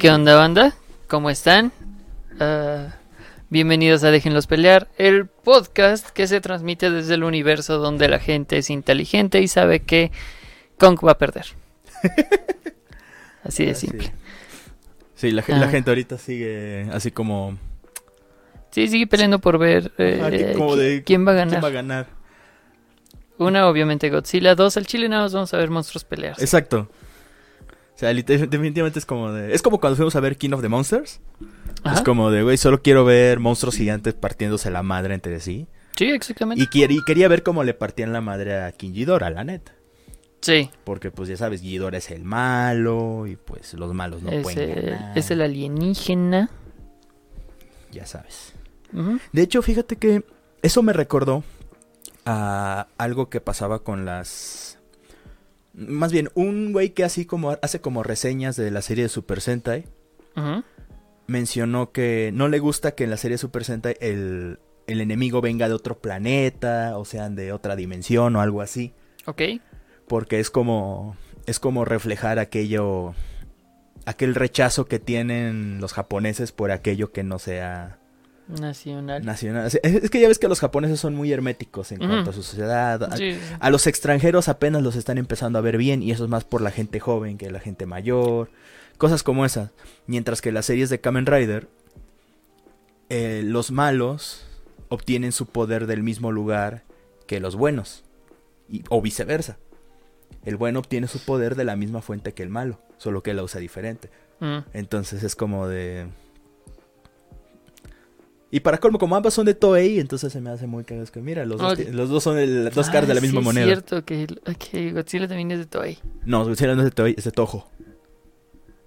¿Y qué onda, banda? ¿Cómo están? Ah, bienvenidos a Déjenlos Pelear, el podcast que se transmite desde el universo donde la gente es inteligente y sabe que Kong va a perder. Así de simple. Sí, la, Ah. gente ahorita sigue así como... Sí, sigue peleando por ver eh, ah, que- de- quién va a ganar. ¿Quién va a ganar? Una, obviamente, Godzilla. Dos, al chile nada más vamos a ver monstruos pelear. Exacto. O sea, definitivamente es como de... Es como cuando fuimos a ver King of the Monsters. Es como de, güey, solo quiero ver monstruos gigantes partiéndose la madre entre sí. Sí, exactamente. Y, quería ver cómo le partían la madre a King Ghidorah, la neta. Sí, Porque, pues, ya sabes, Ghidorah es el malo y, pues, los malos no es, pueden ganar. es el alienígena. Ya sabes. De hecho, fíjate que eso me recordó a algo que pasaba con las... Más bien, un güey que así como hace como reseñas de la serie de Super Sentai mencionó que no le gusta que en la serie de Super Sentai el, el enemigo venga de otro planeta, o sean de otra dimensión o algo así, Ok. porque es como es como reflejar aquello aquel rechazo que tienen los japoneses por aquello que no sea Nacional. nacional. Es, es que ya ves que los japoneses son muy herméticos en cuanto a su sociedad. A, Sí, sí. a los extranjeros apenas los están empezando a ver bien y eso es más por la gente joven que la gente mayor. Cosas como esas. Mientras que las series de Kamen Rider, eh, los malos obtienen su poder del mismo lugar que los buenos. Y- o viceversa. El bueno obtiene su poder de la misma fuente que el malo, solo que la usa diferente. Mm. Entonces es como de... Y para colmo, como ambas son de Toei, entonces se me hace muy cagado. Es que mira, los dos, Oye. ti- los dos son el- dos caras de Ah, la misma moneda. Es cierto que, Godzilla también es de Toei. No, Godzilla no es de Toei, es de Toho.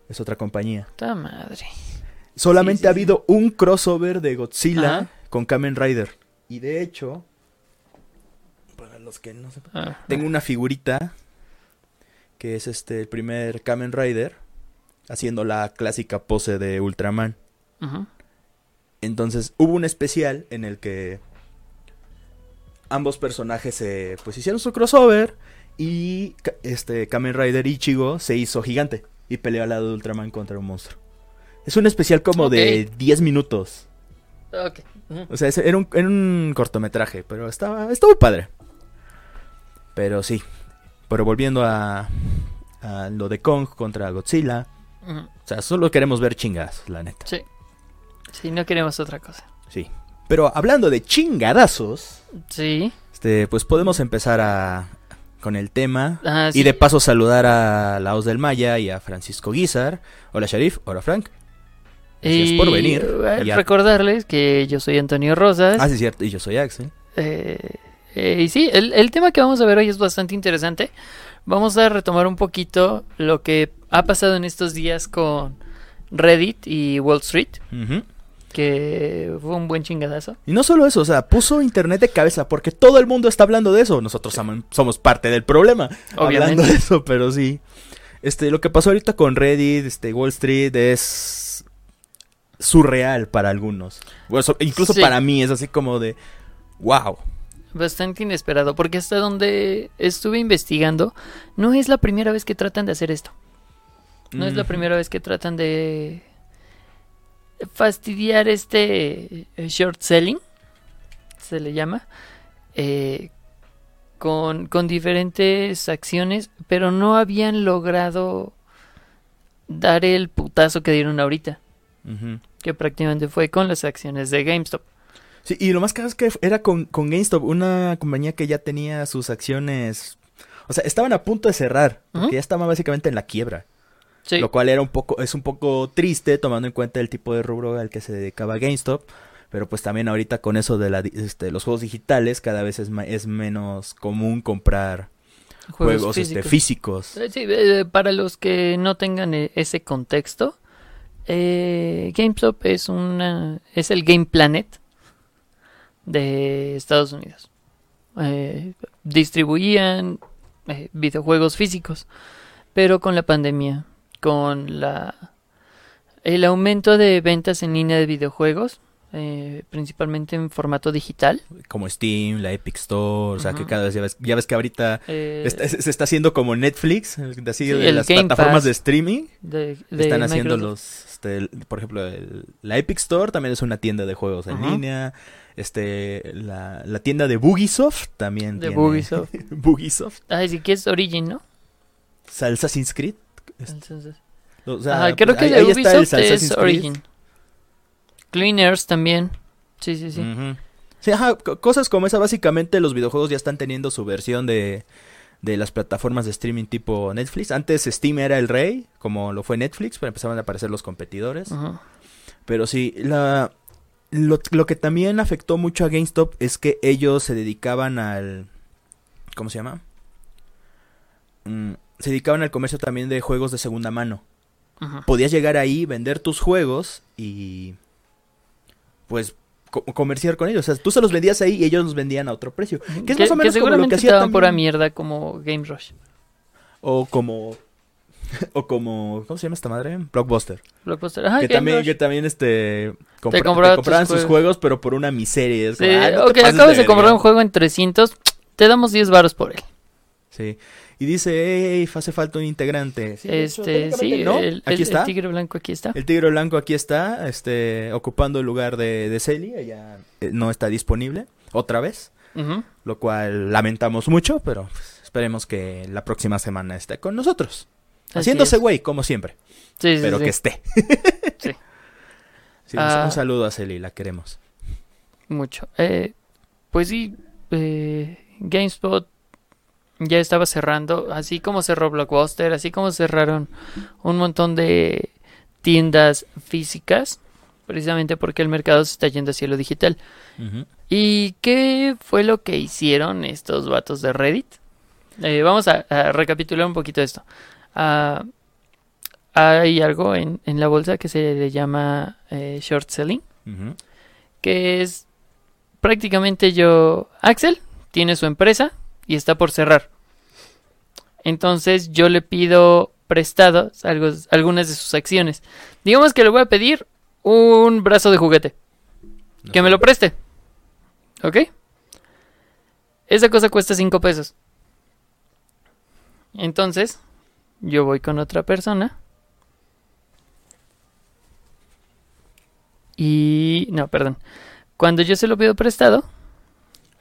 Es otra compañía. ¡Ta madre! Solamente Sí, sí, ha habido un crossover de Godzilla Ajá. con Kamen Rider. Y de hecho, para los que no sepan, Ah, tengo una figurita que es este el primer Kamen Rider haciendo la clásica pose de Ultraman. ujú. Entonces hubo un especial en el que ambos personajes se pues hicieron su crossover y este Kamen Rider Ichigo se hizo gigante y peleó al lado de Ultraman contra un monstruo. Es un especial como de 10 minutos. O sea, era un, era un cortometraje, pero estaba, estaba padre. Pero sí. Pero volviendo a, a lo de Kong contra Godzilla. O sea, solo queremos ver chingadas, la neta. Sí. Sí, no queremos otra cosa. Sí. Pero hablando de chingadazos. Sí. Este, pues podemos empezar a, con el tema. Ah, sí. Y de paso saludar a la Oz del Maya y a Francisco Guizar. Hola Sharif, hola Frank. Gracias Y, por venir. eh, Y a- Recordarles que yo soy Antonio Rosas. Ah, sí, cierto. Y yo soy Axel. Eh, eh, y sí, el, el tema que vamos a ver hoy es bastante interesante. Vamos a retomar un poquito lo que ha pasado en estos días con Reddit y Wall Street, Ujú. Que fue un buen chingadazo. Y no solo eso, o sea, puso internet de cabeza porque todo el mundo está hablando de eso. Nosotros somos, parte del problema. Hablando Obviamente. de eso, pero sí. Este, lo que pasó ahorita con Reddit, este, Wall Street es surreal para algunos. Bueno, so- incluso Sí. para mí es así como de wow. Bastante inesperado, porque hasta donde estuve investigando, no es la primera vez que tratan de hacer esto. No es la primera vez que tratan de fastidiar este eh, short selling, se le llama, eh, con, con diferentes acciones, pero no habían logrado dar el putazo que dieron ahorita, que prácticamente fue con las acciones de GameStop. Sí, y lo más caro es que era con, con GameStop, una compañía que ya tenía sus acciones. O sea, estaban a punto de cerrar, porque ya estaban básicamente en la quiebra. Sí, Lo cual era un poco, es un poco triste tomando en cuenta el tipo de rubro al que se dedicaba GameStop. Pero pues también ahorita con eso de la, este, los juegos digitales, cada vez es, menos común comprar juegos, este, físicos. Eh, Sí, eh, para los que no tengan eh, ese contexto, eh, GameStop es una es el Game Planet de Estados Unidos. Eh, distribuían eh, videojuegos físicos, pero con la pandemia, con la el aumento de ventas en línea de videojuegos, eh, principalmente en formato digital. Como Steam, la Epic Store, o sea, que cada vez ya ves, ya ves que ahorita eh, está- se está haciendo como Netflix, así Sí, de las Game plataformas Pass de streaming. de, de Están haciendo Microsoft. los, este, por ejemplo, el- la Epic Store también es una tienda de juegos en línea. Este, la, la tienda de Bugisoft también De tiene- Bugisoft. Bugisoft. Ay, sí que es Origin, ¿no? Assassin's Creed. Es- Entonces, o sea, Ajá, creo pues, que ahí- de ahí Ubisoft es. Origin. Cleaners también. Sí, sí, sí. Sí, ajá, cosas como esa, básicamente los videojuegos ya están teniendo su versión de, de las plataformas de streaming tipo Netflix. Antes Steam era el rey, como lo fue Netflix, pero empezaban a aparecer los competidores. Pero sí, la, lo, lo que también afectó mucho a GameStop es que ellos se dedicaban al... ¿Cómo se llama? Mm, se dedicaban al comercio también de juegos de segunda mano. Podías llegar ahí, vender tus juegos y... Pues co- comerciar con ellos. O sea, tú se los vendías ahí y ellos los vendían a otro precio. Que es más o menos como lo seguramente que hacía estaban también- pura mierda como Game Rush. O como... O como... ¿Cómo se llama esta madre? Blockbuster. Blockbuster. Ajá, que, Game también, Rush. que también este... compra- te compraba compraban sus juegos. juegos, pero por una miseria. Es Sí, "Ah, no ok, acabas de verga". comprar un juego en 300, te damos 10 varos por él. Sí. Y dice, hey, hace falta un integrante. Sí, hecho, este, sí, no. el, aquí el- está. el tigre blanco aquí está. El tigre blanco aquí está, este, ocupando el lugar de, de Celi. Ella eh, no está disponible otra vez, lo cual lamentamos mucho, pero pues, esperemos que la próxima semana esté con nosotros. Así Haciéndose güey, como siempre, Sí, sí, pero sí. que esté. Sí. Sí, un- Ah. un saludo a Celi, la queremos. Mucho. Eh, pues sí, eh, GameSpot ya estaba cerrando, así como cerró Blockbuster, así como cerraron un montón de tiendas físicas, precisamente porque el mercado se está yendo hacia lo digital. ¿Y qué fue lo que hicieron estos vatos de Reddit? Eh, vamos a, a recapitular un poquito esto. Ah, hay algo en, en la bolsa que se le llama eh, short selling, que es prácticamente yo, Axel tiene su empresa y está por cerrar. Entonces yo le pido prestado algo- algunas de sus acciones. Digamos que le voy a pedir un brazo de juguete. No Que me lo preste. ¿Ok? Esa cosa cuesta 5 pesos. Entonces, yo voy con otra persona. Y... No, perdón. Cuando yo se lo pido prestado,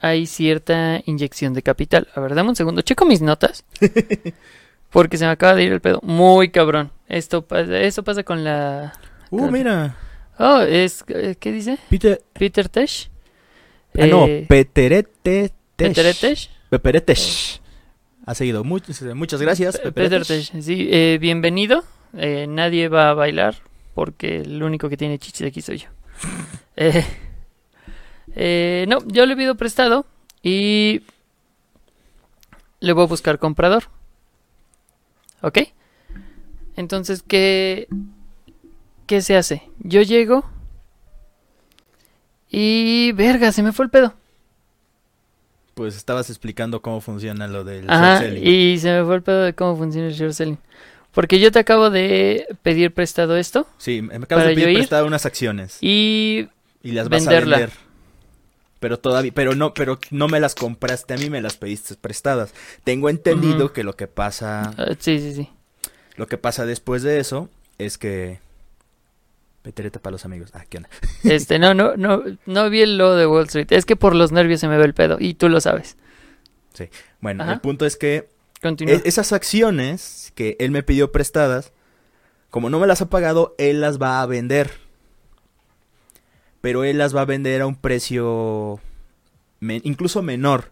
hay cierta inyección de capital. A ver, dame un segundo. Checo mis notas. Porque se me acaba de ir el pedo. Muy cabrón. Esto, esto pasa con la... Uh, mira, Oh, es... eh, ¿Qué dice? Peter... Peter Tesh. Ah, no, Eh, Peterete... Peter Tesh. Peperetesh. Ha seguido. Muchas, muchas gracias. Peter Tesh. Sí, eh, bienvenido. Eh, nadie va a bailar porque el único que tiene chichis aquí soy yo. Eh, eh, no, yo le pido prestado y le voy a buscar comprador. ¿Ok? Entonces, ¿qué, ¿qué se hace? Yo llego y... Verga, se me fue el pedo. Pues estabas explicando cómo funciona lo del Ajá, short selling. y se me fue el pedo de cómo funciona el short selling. Porque yo te acabo de pedir prestado esto Sí, me acabas de pedir ir prestado unas acciones y y las vas venderla. a vender. Pero todavía, pero no, pero no me las compraste a mí, me las pediste prestadas. Tengo entendido que lo que pasa, ah, sí, sí, sí. lo que pasa después de eso es que Petereta para los amigos. Ah, ¿qué onda? Este, no, no, no, no vi el logo de Wall Street. Es que por los nervios se me ve el pedo y tú lo sabes. Bueno, Ajá. el punto es que Continúa. e- esas acciones que él me pidió prestadas, como no me las ha pagado, él las va a vender. Pero él las va a vender a un precio me- incluso menor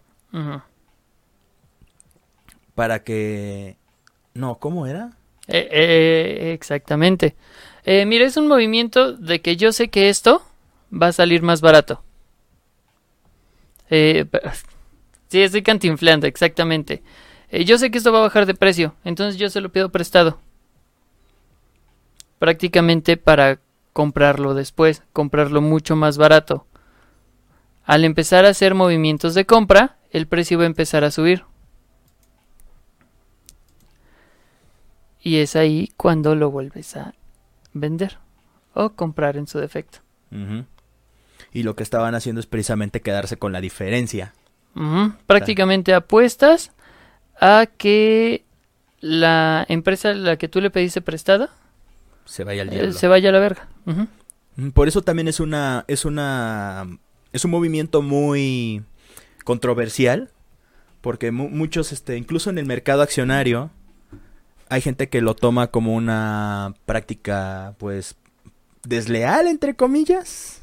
para que... No, ¿cómo era? Eh, eh, exactamente. Eh, mira, es un movimiento de que yo sé que esto va a salir más barato. Sí, estoy cantinflando, exactamente. Yo sé que esto va a bajar de precio, entonces yo se lo pido prestado. Prácticamente para comprarlo después, comprarlo mucho más barato. Al empezar a hacer movimientos de compra, el precio va a empezar a subir. Y es ahí cuando lo vuelves a vender o comprar en su defecto. Y lo que estaban haciendo es precisamente quedarse con la diferencia. Prácticamente apuestas a que la empresa a la que tú le pediste prestada Se vaya al eh, diablo. se vaya a la verga. Mm, Por eso también es una, es una, es un movimiento muy controversial, porque mu- muchos, este, incluso en el mercado accionario, hay gente que lo toma como una práctica, pues, desleal, entre comillas.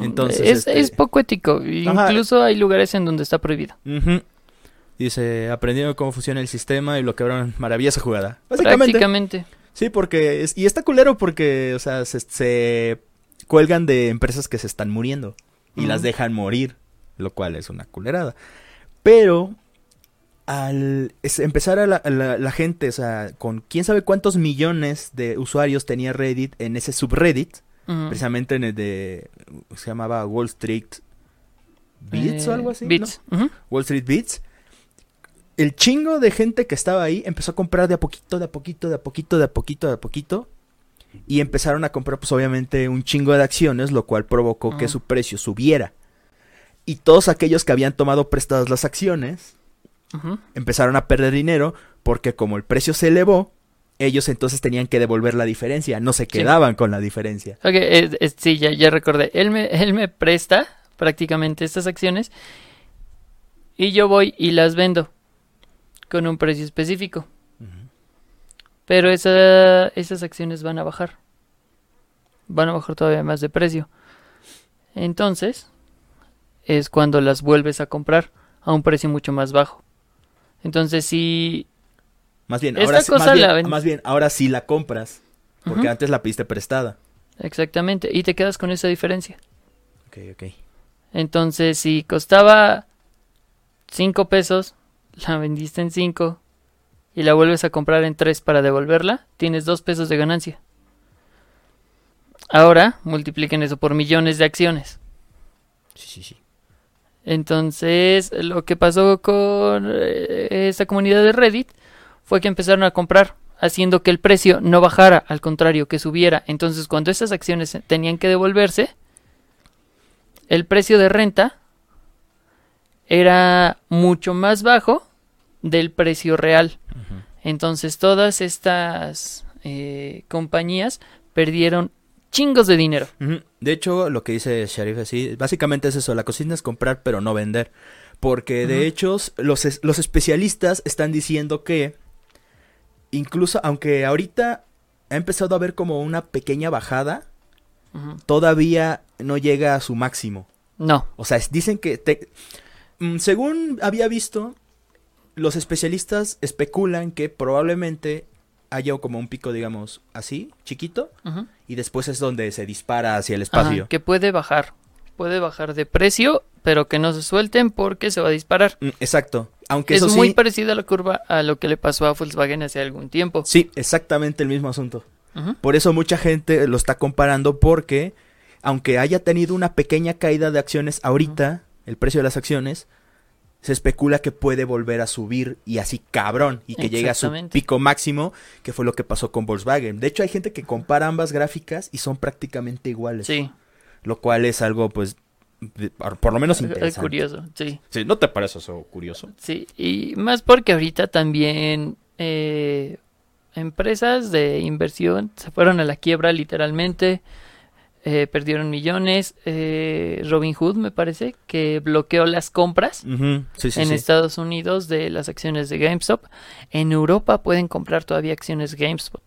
Entonces, es, este- es poco ético. Ajá. Incluso hay lugares en donde está prohibido. Ujú. Dice, aprendiendo cómo funciona el sistema y lo quebraron, maravillosa jugada. Básicamente. Prácticamente. Sí, porque, es- y está culero porque, o sea, se, se cuelgan de empresas que se están muriendo y las dejan morir, lo cual es una culerada. Pero al es- empezar a la, a la- la gente, o sea, con quién sabe cuántos millones de usuarios tenía Reddit en ese subreddit, Ujú. precisamente en el de, se llamaba Wall Street Beats o algo así. ¿no? Bits. Ujú. Wall Street Beats. El chingo de gente que estaba ahí empezó a comprar de a poquito, de a poquito, de a poquito, de a poquito, de a poquito. Y empezaron a comprar, pues obviamente, un chingo de acciones, lo cual provocó que su precio subiera. Y todos aquellos que habían tomado prestadas las acciones empezaron a perder dinero porque como el precio se elevó, ellos entonces tenían que devolver la diferencia, no se quedaban con la diferencia. Ok, es- es- sí, ya, ya recordé. Él me, él me presta prácticamente estas acciones y yo voy y las vendo con un precio específico. Pero esa- esas acciones van a bajar. Van a bajar todavía más de precio. Entonces, es cuando las vuelves a comprar a un precio mucho más bajo. Entonces, si... Más bien, ahora, sí- más, bien más bien, ahora sí la compras, porque antes la pediste prestada. exactamente, y te quedas con esa diferencia. Ok, ok. Entonces, si costaba 5 pesos, la vendiste en 5 y la vuelves a comprar en 3 para devolverla, tienes 2 pesos de ganancia. Ahora, multipliquen eso por millones de acciones. Sí, sí, sí. Entonces, lo que pasó con eh, esta comunidad de Reddit fue que empezaron a comprar, haciendo que el precio no bajara, al contrario, que subiera. Entonces, cuando esas acciones tenían que devolverse, el precio de renta era mucho más bajo del precio real. Entonces, todas estas eh, compañías perdieron chingos de dinero. De hecho, lo que dice Sharif así, básicamente es eso, la cocina es comprar pero no vender. Porque de hecho, los, es- los especialistas están diciendo que incluso aunque ahorita ha empezado a haber como una pequeña bajada, todavía no llega a su máximo. No. O sea, dicen que, te- según había visto, los especialistas especulan que probablemente haya como un pico, digamos, así, chiquito, y después es donde se dispara hacia el Ajá, espacio. que puede bajar. Puede bajar de precio, pero que no se suelten porque se va a disparar. Mm, Exacto. Aunque Es eso muy sí, parecida la curva a lo que le pasó a Volkswagen hace algún tiempo. sí, exactamente el mismo asunto. Por eso mucha gente lo está comparando porque aunque haya tenido una pequeña caída de acciones ahorita, el precio de las acciones se especula que puede volver a subir y así cabrón y que llegue a su pico máximo, que fue lo que pasó con Volkswagen. De hecho, hay gente que compara ambas gráficas y son prácticamente iguales, Sí, lo cual es algo pues de- por por lo menos es interesante. curioso, sí. Sí, ¿no te parece eso curioso? Sí, y más porque ahorita también eh, empresas de inversión se fueron a la quiebra literalmente, eh, perdieron millones. Eh, Robin Hood me parece que bloqueó las compras Ujú, Sí, sí, en sí. Estados Unidos de las acciones de GameStop. En Europa pueden comprar todavía acciones GameStop.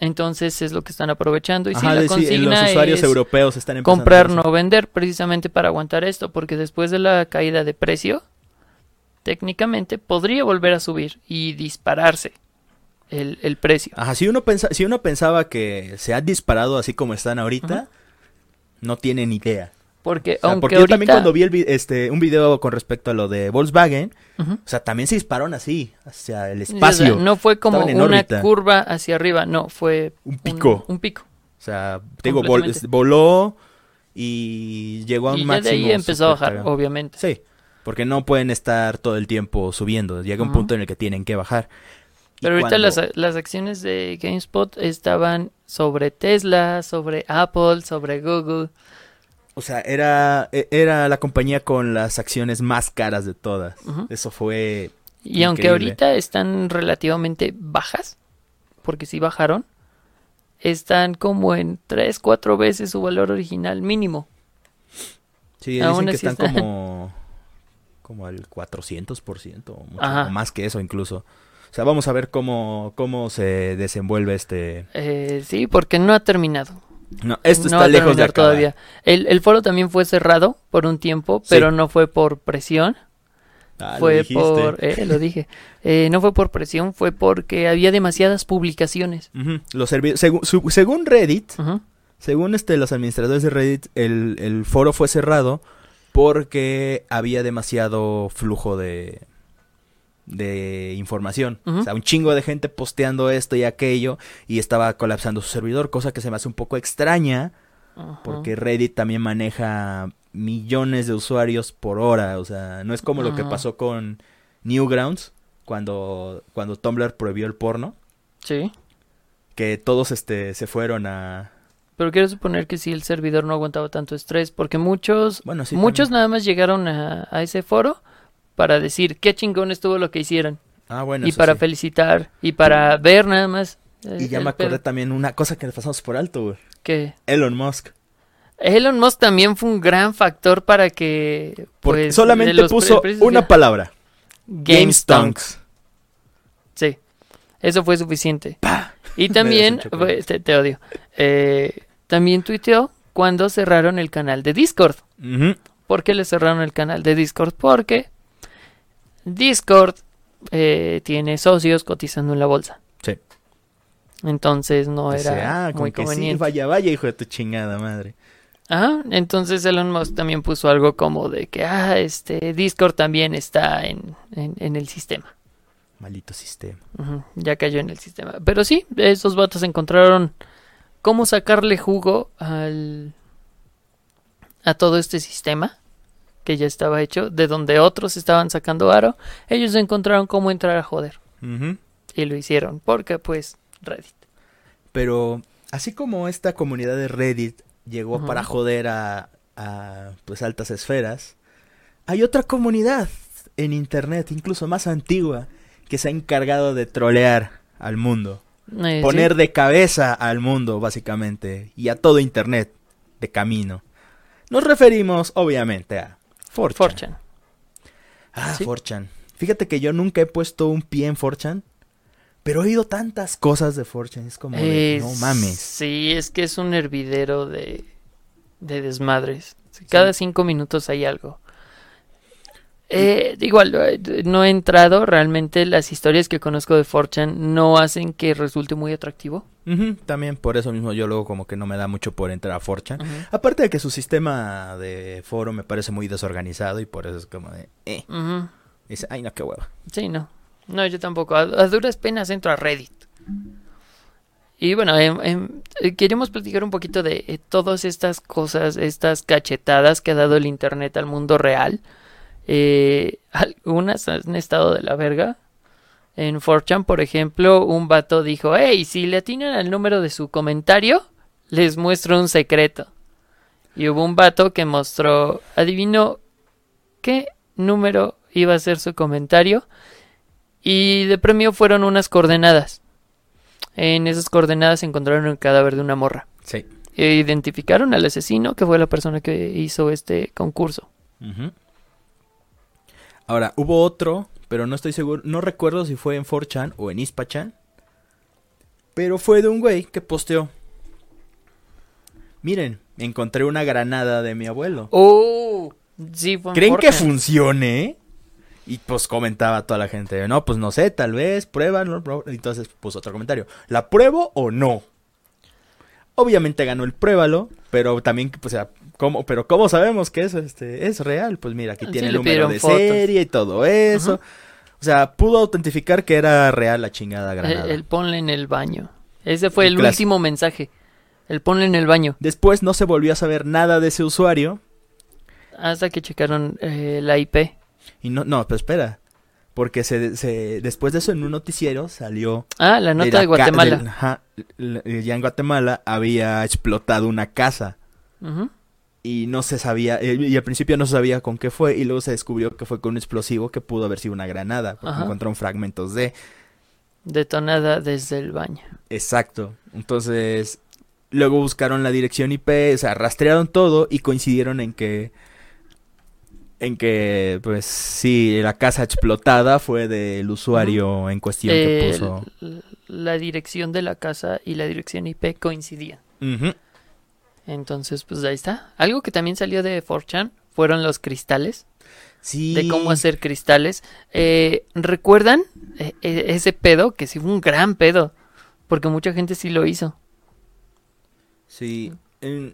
Entonces es lo que están aprovechando y Ajá, la consigna los usuarios es europeos están comprar no vender precisamente para aguantar esto porque después de la caída de precio técnicamente podría volver a subir y dispararse el, el precio Ajá, si uno, pensa, si uno pensaba que se ha disparado así como están ahorita, no tienen idea. porque O sea, aunque porque yo también cuando vi el, vi- este, un video con respecto a lo de Volkswagen, o sea, también se dispararon así, hacia el O sea, espacio. no fue como una curva hacia arriba no fue Un pico. un, pico O sea, te digo, vol- Completamente. voló y llegó a un y máximo. de ahí empezó a bajar obviamente Sí, porque no pueden estar todo el tiempo subiendo. Llega un punto en el que tienen que bajar. Pero ahorita cuando- las, las acciones de GameSpot estaban sobre Tesla, sobre Apple, sobre Google. O sea, era, e- era la compañía con las acciones más caras de todas. Eso fue... Y aunque ahorita están relativamente bajas, porque sí bajaron, están como en 3, 4 veces su valor original mínimo. Sí, Aún dicen que así están está- como... Como al 400% o, mucho, o más que eso incluso. O sea, vamos a ver cómo, cómo se desenvuelve este... Eh, sí, porque no ha terminado. No, esto no está lejos de acabar. todavía. El, el foro también fue cerrado por un tiempo, Sí. pero no fue por presión. Ah, lo fue dijiste. por, eh, lo dije, Eh, no fue por presión, fue porque había demasiadas publicaciones. Los servi- segu- su- según Reddit, según este, los administradores de Reddit, el, el foro fue cerrado porque había demasiado flujo de, de información. O sea, un chingo de gente posteando esto y aquello y estaba colapsando su servidor, cosa que se me hace un poco extraña porque Reddit también maneja millones de usuarios por hora. O sea, no es como lo que pasó con Newgrounds cuando, cuando Tumblr prohibió el porno, Sí, que todos este, se fueron a... pero quiero suponer que sí el servidor no aguantaba tanto estrés, porque muchos, Bueno, sí. muchos también. nada más llegaron a, a ese foro para decir qué chingón estuvo lo que hicieron Ah, bueno. y para sí. felicitar y para ver nada más. eh, Y ya me acordé pedo. también una cosa que le pasamos por alto, güey. que Elon Musk. Elon Musk también fue un gran factor para que Porque pues, solamente los puso una palabra. GameStonks. Sí, eso fue suficiente. Y también, pues, te, te odio, eh, también tuiteó cuando cerraron el canal de Discord. Ujú. ¿Por qué le cerraron el canal de Discord? Porque Discord eh, tiene socios cotizando en la bolsa. Sí. Entonces no era ah, muy sí, conveniente. vaya, vaya, hijo de tu chingada madre. Ajá, entonces Elon Musk también puso algo como de que, ah, este, Discord también está en, en, en el sistema. Maldito sistema. Ya cayó en el sistema. Pero sí, esos vatos encontraron cómo sacarle jugo al a todo este sistema que ya estaba hecho, de donde otros estaban sacando aro, ellos encontraron cómo entrar a joder y lo hicieron, porque pues Reddit. Pero así como esta comunidad de Reddit llegó para joder a, a, pues altas esferas, hay otra comunidad en internet, incluso más antigua, que se ha encargado de trolear al mundo. Eh, poner sí. de cabeza al mundo, básicamente, y a todo Internet de camino. Nos referimos, obviamente, a 4chan. 4chan. Ah, Sí. 4chan. Fíjate que yo nunca he puesto un pie en 4chan, pero he oído tantas cosas de 4chan. Es como de, Eh, no mames. Sí, es que es un hervidero de, de desmadres. Cada cinco minutos hay algo. Eh, igual, eh, no he entrado. Realmente las historias que conozco de 4chan no hacen que resulte muy atractivo. También por eso mismo yo luego como que no me da mucho por entrar a 4chan. Ujú. Aparte de que su sistema de foro me parece muy desorganizado y por eso es como de, eh, dice, ay no, qué hueva. Sí, no. No, yo tampoco. A, a duras penas entro a Reddit. Y bueno, eh, queremos platicar un poquito de eh, todas estas cosas, estas cachetadas que ha dado el Internet al mundo real. Eh, algunas han estado de la verga. En 4chan, por ejemplo, un vato dijo, hey, si le atinan al número de su comentario, les muestro un secreto. Y hubo un vato que mostró, adivino qué número iba a ser su comentario. Y de premio fueron unas coordenadas. En esas coordenadas encontraron el cadáver de una morra. Sí. E identificaron al asesino, que fue la persona que hizo este concurso. Ahora, hubo otro, pero no estoy seguro, no recuerdo si fue en 4chan o en Ispachan, pero fue de un güey que posteó. Miren, encontré una granada de mi abuelo. ¡Oh! Sí, fue en ¿Creen que 4chan. funcione? Y pues comentaba toda la gente, no, pues no sé, tal vez, pruébalo. pruébalo". Entonces puso otro comentario, ¿la pruebo o no? Obviamente ganó el pruébalo, pero también, pues, o sea, ¿cómo, pero ¿cómo sabemos que eso este, es real? Pues mira, aquí Sí, tiene el número de fotos. serie y todo eso. O sea, pudo autentificar que era real la chingada granada. El, el ponle en el baño. Ese fue El último mensaje. El ponle en el baño. Después no se volvió a saber nada de ese usuario. Hasta que checaron eh, la IP. Y no, no, pero espera. Porque se, se- después de eso en un noticiero salió... Ah, la nota la de Guatemala. ajá, ya en Guatemala había explotado una casa. Ujú. Y no se sabía, eh, y al principio no se sabía con qué fue, y luego se descubrió que fue con un explosivo que pudo haber sido una granada, porque Ajá. encontraron fragmentos de... Detonada desde el baño. Exacto. Entonces, luego buscaron la dirección IP, o sea, rastrearon todo y coincidieron en que en que pues sí, la casa explotada fue del usuario en cuestión que Eh, puso. La dirección de la casa y la dirección IP coincidían. Ujú. Entonces, pues ahí está. Algo que también salió de 4chan fueron los cristales. Sí. de cómo hacer cristales. Eh, ¿Recuerdan eh, eh, ese pedo? Que sí fue un gran pedo. Porque mucha gente sí lo hizo. Sí.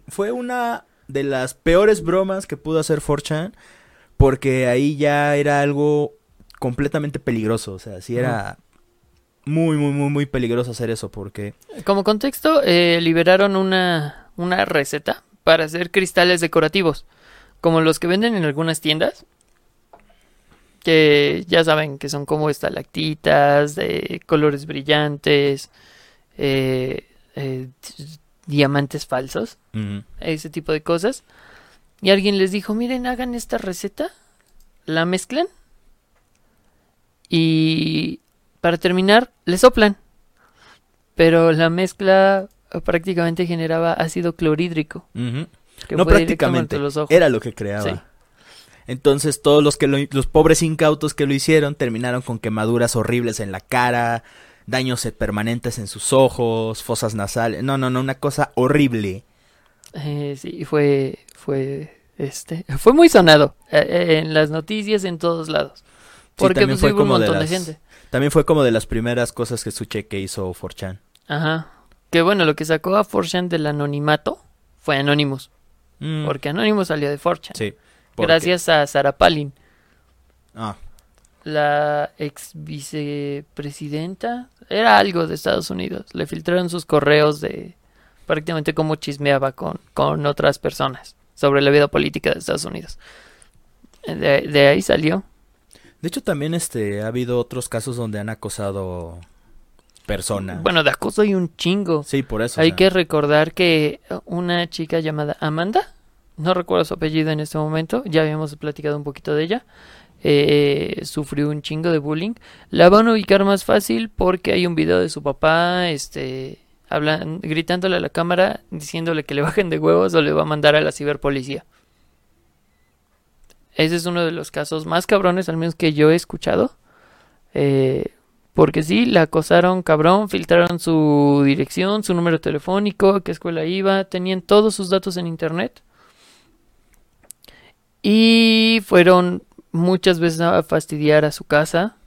Fue una de las peores bromas que pudo hacer 4chan porque ahí ya era algo completamente peligroso, o sea, sí era muy muy muy muy peligroso hacer eso porque Como contexto, eh, liberaron una, una receta para hacer cristales decorativos. Como los que venden en algunas tiendas. Que ya saben que son como estalactitas, de colores brillantes, eh, eh, diamantes falsos. Ese tipo de cosas. Y alguien les dijo, miren, hagan esta receta, la mezclan y para terminar le soplan. Pero la mezcla prácticamente generaba ácido clorhídrico. Que no prácticamente, los ojos. era lo que creaba. Sí. Entonces todos los que lo- los pobres incautos que lo hicieron terminaron con quemaduras horribles en la cara, daños eh, permanentes en sus ojos, fosas nasales. No, no, no, una cosa horrible. Eh, sí, fue, fue, este, fue muy sonado eh, eh, en las noticias en todos lados. Porque también pues fue hubo un como de montón de, las- gente. También fue como de las primeras cosas que escuché que hizo 4chan. Ajá. Que bueno, lo que sacó a 4chan del anonimato fue Anonymous. Mm, Porque Anonymous salió de 4chan. sí. porque- Gracias a Sarah Palin, Ah, la ex vicepresidenta. Era algo de Estados Unidos. Le filtraron sus correos de prácticamente cómo chismeaba con, con otras personas sobre la vida política de Estados Unidos. De, de ahí salió. De hecho, también este ha habido otros casos donde han acosado personas. Bueno, de acoso hay un chingo. sí, por eso. o Hay sea, que recordar que una chica llamada Amanda, no recuerdo su apellido en este momento, ya habíamos platicado un poquito de ella, eh, sufrió un chingo de bullying. La van a ubicar más fácil porque hay un video de su papá, este, hablan, gritándole a la cámara, diciéndole que le bajen de huevos o le va a mandar a la ciberpolicía. Ese es uno de los casos más cabrones, al menos que yo he escuchado. Eh, porque sí, la acosaron cabrón, filtraron su dirección, su número telefónico, a qué escuela iba, tenían todos sus datos en internet. Y fueron muchas veces a fastidiar a su casa.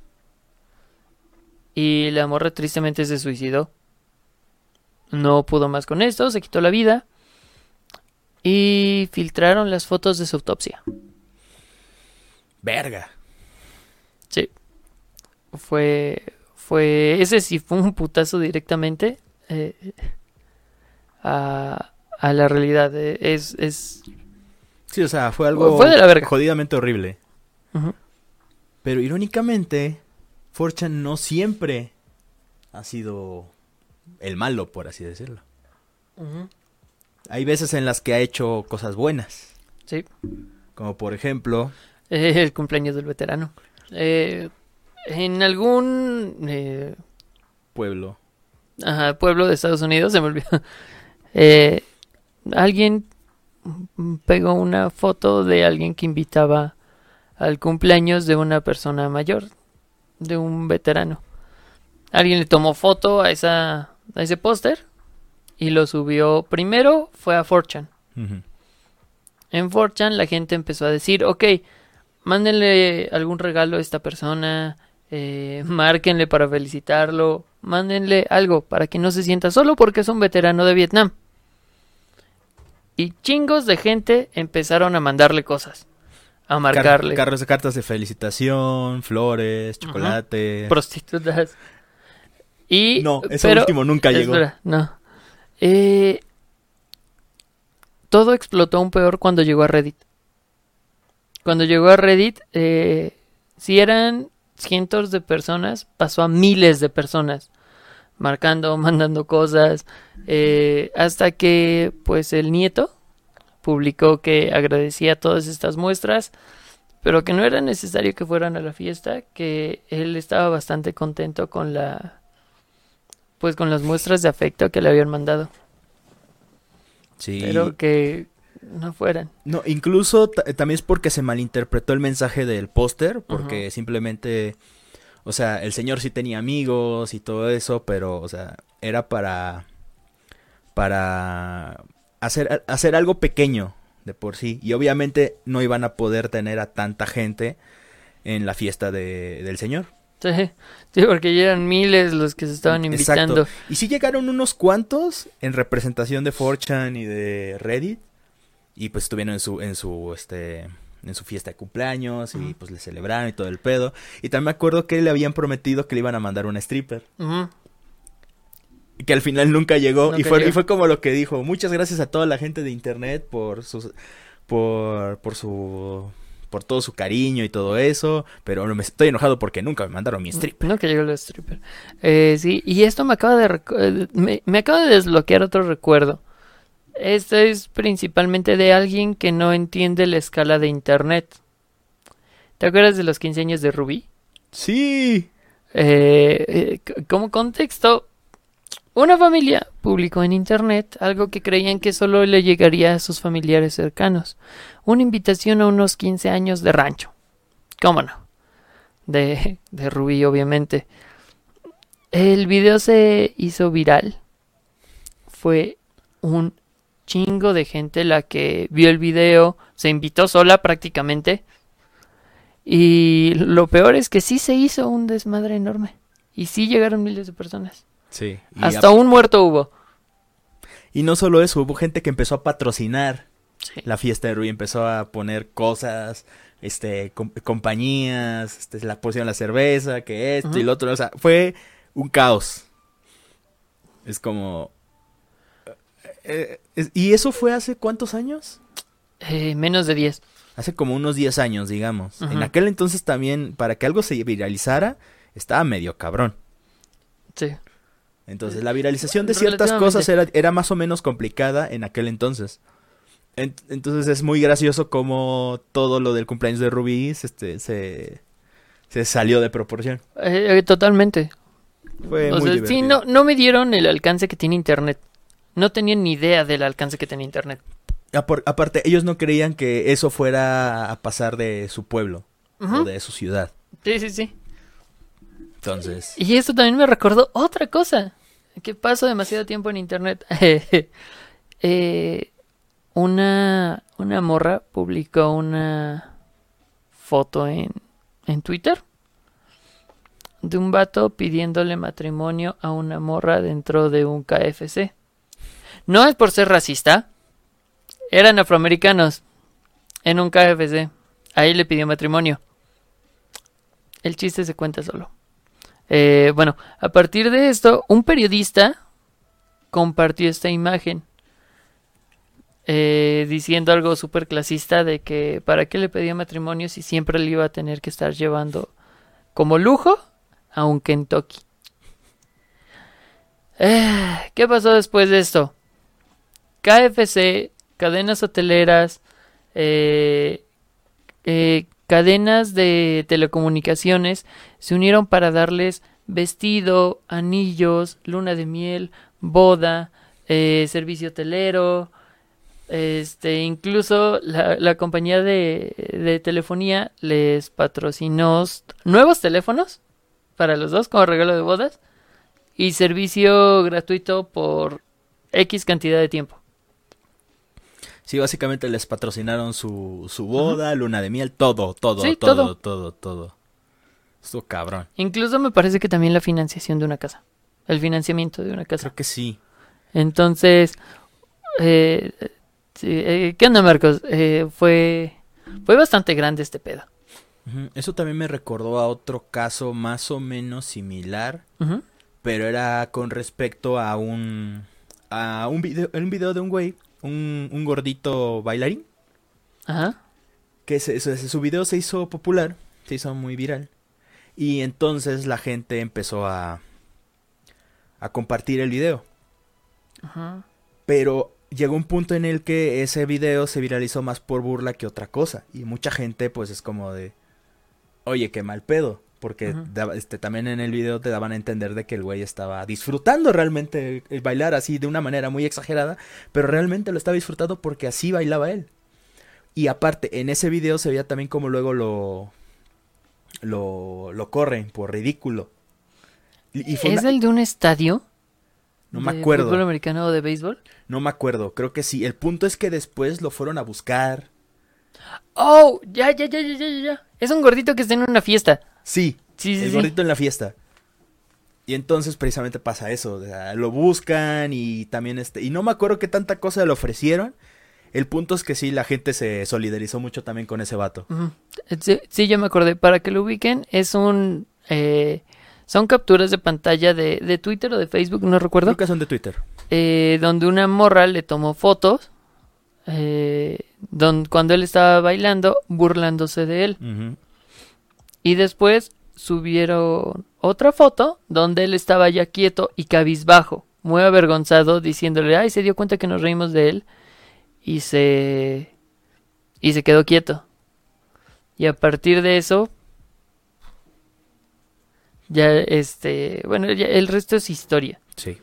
Y la morra tristemente se suicidó. No pudo más con esto, se quitó la vida. Y filtraron las fotos de su autopsia. Verga. Sí. Fue. Fue. Ese sí fue un putazo directamente. eh, a, a la realidad. eh, Es. es Sí, o sea, fue algo Fue de la verga. jodidamente horrible. Pero irónicamente, Forchan no siempre ha sido el malo, por así decirlo. Hay veces en las que ha hecho cosas buenas. Sí. Como por ejemplo, Eh, el cumpleaños del veterano. Eh, en algún eh, Pueblo. ajá, pueblo de Estados Unidos, se me olvidó. eh, alguien pegó una foto de alguien que invitaba al cumpleaños de una persona mayor, de un veterano. Alguien le tomó foto a esa a ese póster y lo subió. Primero fue a 4chan. Ujú. En 4chan la gente empezó a decir, ok, mándenle algún regalo a esta persona, eh, márquenle para felicitarlo, mándenle algo para que no se sienta solo porque es un veterano de Vietnam. Y chingos de gente empezaron a mandarle cosas, a Car- marcarle carros de cartas de felicitación, flores, chocolate. prostitutas. Y, No, eso pero- último nunca llegó. Espera, no. Eh, todo explotó aún peor cuando llegó a Reddit. Cuando llegó a Reddit, eh, si eran cientos de personas pasó a miles de personas, marcando, mandando cosas, eh, hasta que pues el nieto publicó que agradecía todas estas muestras, pero que no era necesario que fueran a la fiesta, que él estaba bastante contento con la pues con las muestras de afecto que le habían mandado. Sí. Pero que no fueran. No, incluso ta- también es porque se malinterpretó el mensaje del póster, porque simplemente, o sea, el señor sí tenía amigos y todo eso, pero, o sea, era para, para hacer, hacer algo pequeño de por sí, y obviamente no iban a poder tener a tanta gente en la fiesta de, del señor. Sí, sí, porque ya eran miles los que se estaban invitando. Exacto. Y sí llegaron unos cuantos en representación de 4chan y de Reddit. Y pues estuvieron en su, en su, este, en su fiesta de cumpleaños y pues le celebraron y todo el pedo. Y también me acuerdo que le habían prometido que le iban a mandar una stripper. Y que al final nunca llegó. y, Nunca fue, y fue como lo que dijo. Muchas gracias a toda la gente de internet por sus, por, por su, por todo su cariño y todo eso. Pero no me estoy enojado porque nunca me mandaron mi stripper. No que llegó la stripper. Eh, sí, y esto me acaba de eh, me, me acaba de desbloquear otro recuerdo. Esto es principalmente de alguien que no entiende la escala de internet. ¿Te acuerdas de los 15 años de Ruby? Sí. Eh, eh, como contexto, una familia publicó en internet algo que creían que solo le llegaría a sus familiares cercanos. Una invitación a unos 15 años de rancho. ¿Cómo no? De, de Rubí, obviamente. El video se hizo viral. Fue un chingo de gente la que vio el video. Se invitó sola prácticamente. Y lo peor es que sí se hizo un desmadre enorme. Y sí llegaron miles de personas. Sí. Hasta un muerto hubo. Y no solo eso, hubo gente que empezó a patrocinar Sí. la fiesta de Rui, empezó a poner cosas, este, com- compañías, este, la pusieron la cerveza, que esto y lo otro, o sea, fue un caos. Es como... eh, es- ¿Y eso fue hace cuántos años? Eh, menos de 10. Hace como unos 10 años, digamos. En aquel entonces también, para que algo se viralizara, estaba medio cabrón. Sí. Entonces, la viralización de ciertas cosas era, era más o menos complicada en aquel entonces. En- entonces, es muy gracioso como todo lo del cumpleaños de Rubí este, se, se salió de proporción. Eh, eh, totalmente. Fue o muy sea, divertido. sí, no, no me dieron el alcance que tiene Internet. No tenían ni idea del alcance que tenía Internet. Apar- aparte, ellos no creían que eso fuera a pasar de su pueblo o de su ciudad. Sí, sí, sí. Entonces, Y esto también me recordó otra cosa. Que paso demasiado tiempo en internet. Eh, una, una morra publicó una foto en, en Twitter de un vato pidiéndole matrimonio a una morra dentro de un KFC. No es por ser racista. Eran afroamericanos en un KFC. Ahí le pidió matrimonio. El chiste se cuenta solo. Eh, bueno, a partir de esto, un periodista compartió esta imagen eh, diciendo algo súper clasista de que para qué le pedía matrimonio si siempre le iba a tener que estar llevando como lujo a un Kentucky. Eh, ¿Qué pasó después de esto? KFC, cadenas hoteleras, eh, eh, cadenas de telecomunicaciones se unieron para darles vestido, anillos, luna de miel, boda, eh, servicio hotelero, este, incluso la, compañía de, telefonía les patrocinó nuevos teléfonos para los dos como regalo de bodas y servicio gratuito por X cantidad de tiempo. Sí, básicamente les patrocinaron su, su boda, luna de miel, todo, todo, Sí, todo, todo. todo, todo. Estuvo cabrón. Incluso me parece que también la financiación de una casa. El financiamiento de una casa. Creo que sí. Entonces, eh, eh, ¿qué onda, Marcos? Eh, fue, fue bastante grande este pedo. Eso también me recordó a otro caso más o menos similar, pero era con respecto a un a un video, un video de un güey, un, un gordito bailarín, Ajá. que se- se- su video se hizo popular, se hizo muy viral. Y entonces la gente empezó a, a compartir el video. Ajá. Pero llegó un punto en el que ese video se viralizó más por burla que otra cosa. Y mucha gente pues es como de, oye, qué mal pedo. Porque este, también en el video te daban a entender de que el güey estaba disfrutando realmente el bailar así de una manera muy exagerada. Pero realmente lo estaba disfrutando porque así bailaba él. Y aparte, en ese video se veía también como luego lo, lo, lo corren por ridículo. Y, ¿Es una- el de un estadio? No me de acuerdo. ¿Fútbol americano o de béisbol? No me acuerdo, creo que sí. El punto es que después lo fueron a buscar. ¡Oh! Ya, ya, ya, ya, ya, ya. Es un gordito que está en una fiesta. Sí, Sí, sí, el sí. gordito en la fiesta. Y entonces precisamente pasa eso, o sea, lo buscan y también este, y no me acuerdo qué tanta cosa le ofrecieron. El punto es que sí, la gente se solidarizó mucho también con ese vato. Sí, sí, ya me acordé. Para que lo ubiquen, es un... eh, son capturas de pantalla de, de Twitter o de Facebook, no recuerdo. Creo que son de Twitter. eh, donde una morra le tomó fotos eh, don- cuando él estaba bailando, burlándose de él. Ujú. Y después subieron otra foto donde él estaba ya quieto y cabizbajo, muy avergonzado, diciéndole, ay, se dio cuenta que nos reímos de él y se y se quedó quieto. Y a partir de eso ya este, bueno, ya el resto es historia. Sí.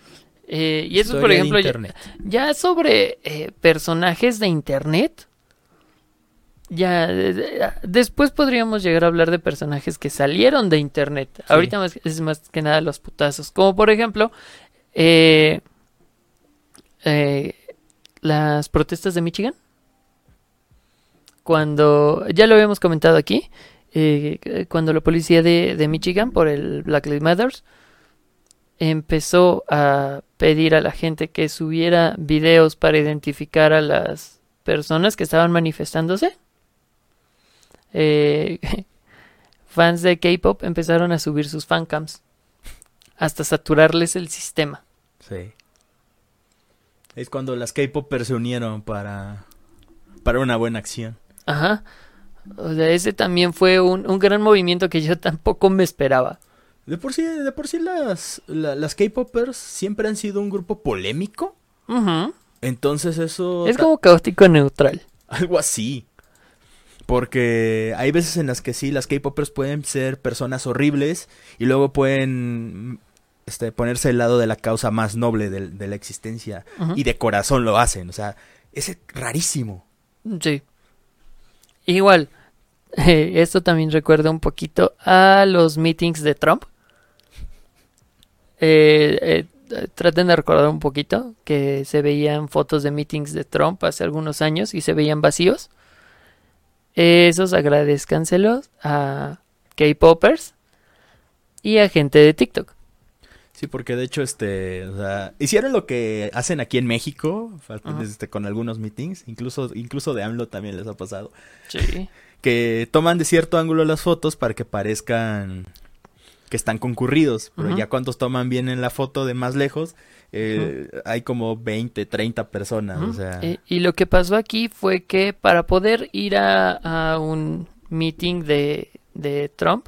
Eh, y eso, por Historia ejemplo, ya sobre eh, personajes de internet. Ya de- después podríamos llegar a hablar de personajes que salieron de internet. Ahorita más- es más que nada los putazos. Como por ejemplo, eh, eh, las protestas de Michigan. Cuando, ya lo habíamos comentado aquí, eh, cuando la policía de, de Michigan, por el Black Lives Matter, empezó a pedir a la gente que subiera videos para identificar a las personas que estaban manifestándose. Eh, fans de K-pop empezaron a subir sus fancams hasta saturarles el sistema. Sí. Es cuando las K-popers se unieron para, para una buena acción. Ajá. O sea, ese también fue un, un gran movimiento que yo tampoco me esperaba. De por sí, de por sí las, la- las K-popers siempre han sido un grupo polémico. Ujú. Entonces eso... Es como caótico neutral. Algo así. Porque hay veces en las que sí, las K-popers pueden ser personas horribles y luego pueden este, ponerse al lado de la causa más noble de, la existencia. Y de corazón lo hacen. O sea, es rarísimo. Sí. Igual, eh, esto también recuerda un poquito a los meetings de Trump. Eh, eh, traten de recordar un poquito que se veían fotos de meetings de Trump hace algunos años y se veían vacíos. Esos agradezcanselos a K-Poppers y a gente de TikTok. Sí, porque de hecho, este, o sea, hicieron lo que hacen aquí en México, este, con algunos meetings, incluso, incluso de AMLO también les ha pasado, Sí. que toman de cierto ángulo las fotos para que parezcan que están concurridos, pero ya cuando toman bien en la foto de más lejos, eh, hay como 20, 30 personas, o Ujú. sea, Eh, y lo que pasó aquí fue que para poder ir a, a un meeting de, de Trump,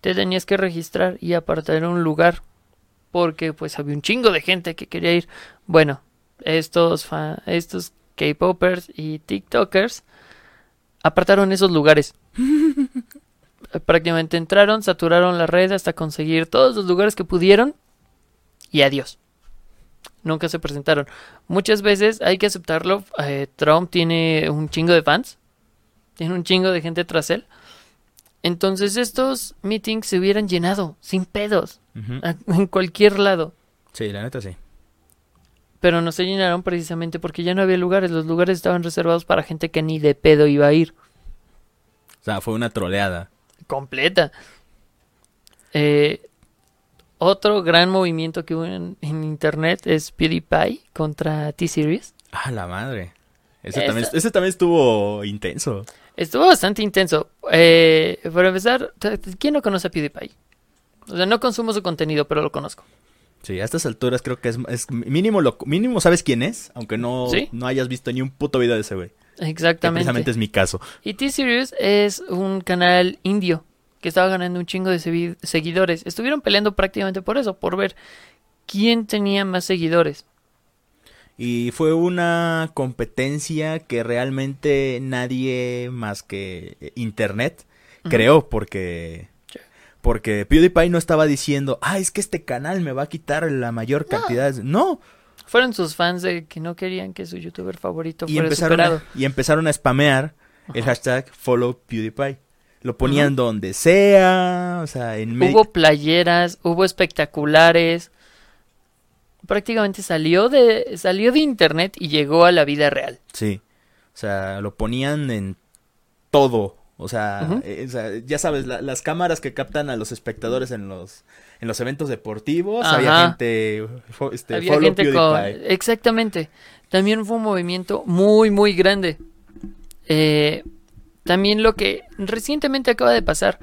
te tenías que registrar y apartar un lugar. Porque pues había un chingo de gente que quería ir. Bueno, estos, fa- estos K-Popers y TikTokers apartaron esos lugares. Prácticamente entraron, saturaron la red hasta conseguir todos los lugares que pudieron y adiós. Nunca se presentaron. Muchas veces hay que aceptarlo. eh, Trump tiene un chingo de fans. Tiene un chingo de gente tras él. Entonces estos meetings se hubieran llenado sin pedos a- en cualquier lado. sí, la neta sí. Pero no se llenaron precisamente porque ya no había lugares. Los lugares estaban reservados para gente que ni de pedo iba a ir. O sea, fue una troleada. Completa. Eh, otro gran movimiento que hubo en, en internet es PewDiePie contra T-Series. Ah, la madre. Ese, también, ese también estuvo intenso. Estuvo bastante intenso. Eh, para empezar, ¿quién no conoce a PewDiePie? O sea, no consumo su contenido, pero lo conozco. Sí, a estas alturas creo que es, es mínimo, lo, mínimo sabes quién es, aunque no, ¿Sí? no hayas visto ni un puto video de ese güey. Que Exactamente. precisamente es mi caso. Y T-Series es un canal indio. Que estaba ganando un chingo de segui- seguidores. Estuvieron peleando prácticamente por eso, por ver quién tenía más seguidores. Y fue una competencia que realmente nadie más que Internet Ujú. creó porque... Porque PewDiePie no estaba diciendo, ah, es que este canal me va a quitar la mayor cantidad. de-". No, Fueron sus fans de que no querían que su youtuber favorito y fuera empezaron, superado. a, y empezaron a spamear el hashtag follow PewDiePie. Lo ponían donde sea, o sea, en. Hubo playeras, hubo espectaculares. Prácticamente salió de salió de internet y llegó a la vida real. Sí, o sea, lo ponían en todo. O sea, eh, o sea, ya sabes, la- las cámaras que captan a los espectadores en los en los eventos deportivos, había Ajá. gente, fo- este, Había gente con exactamente. También fue un movimiento muy muy grande. Eh, también lo que recientemente acaba de pasar.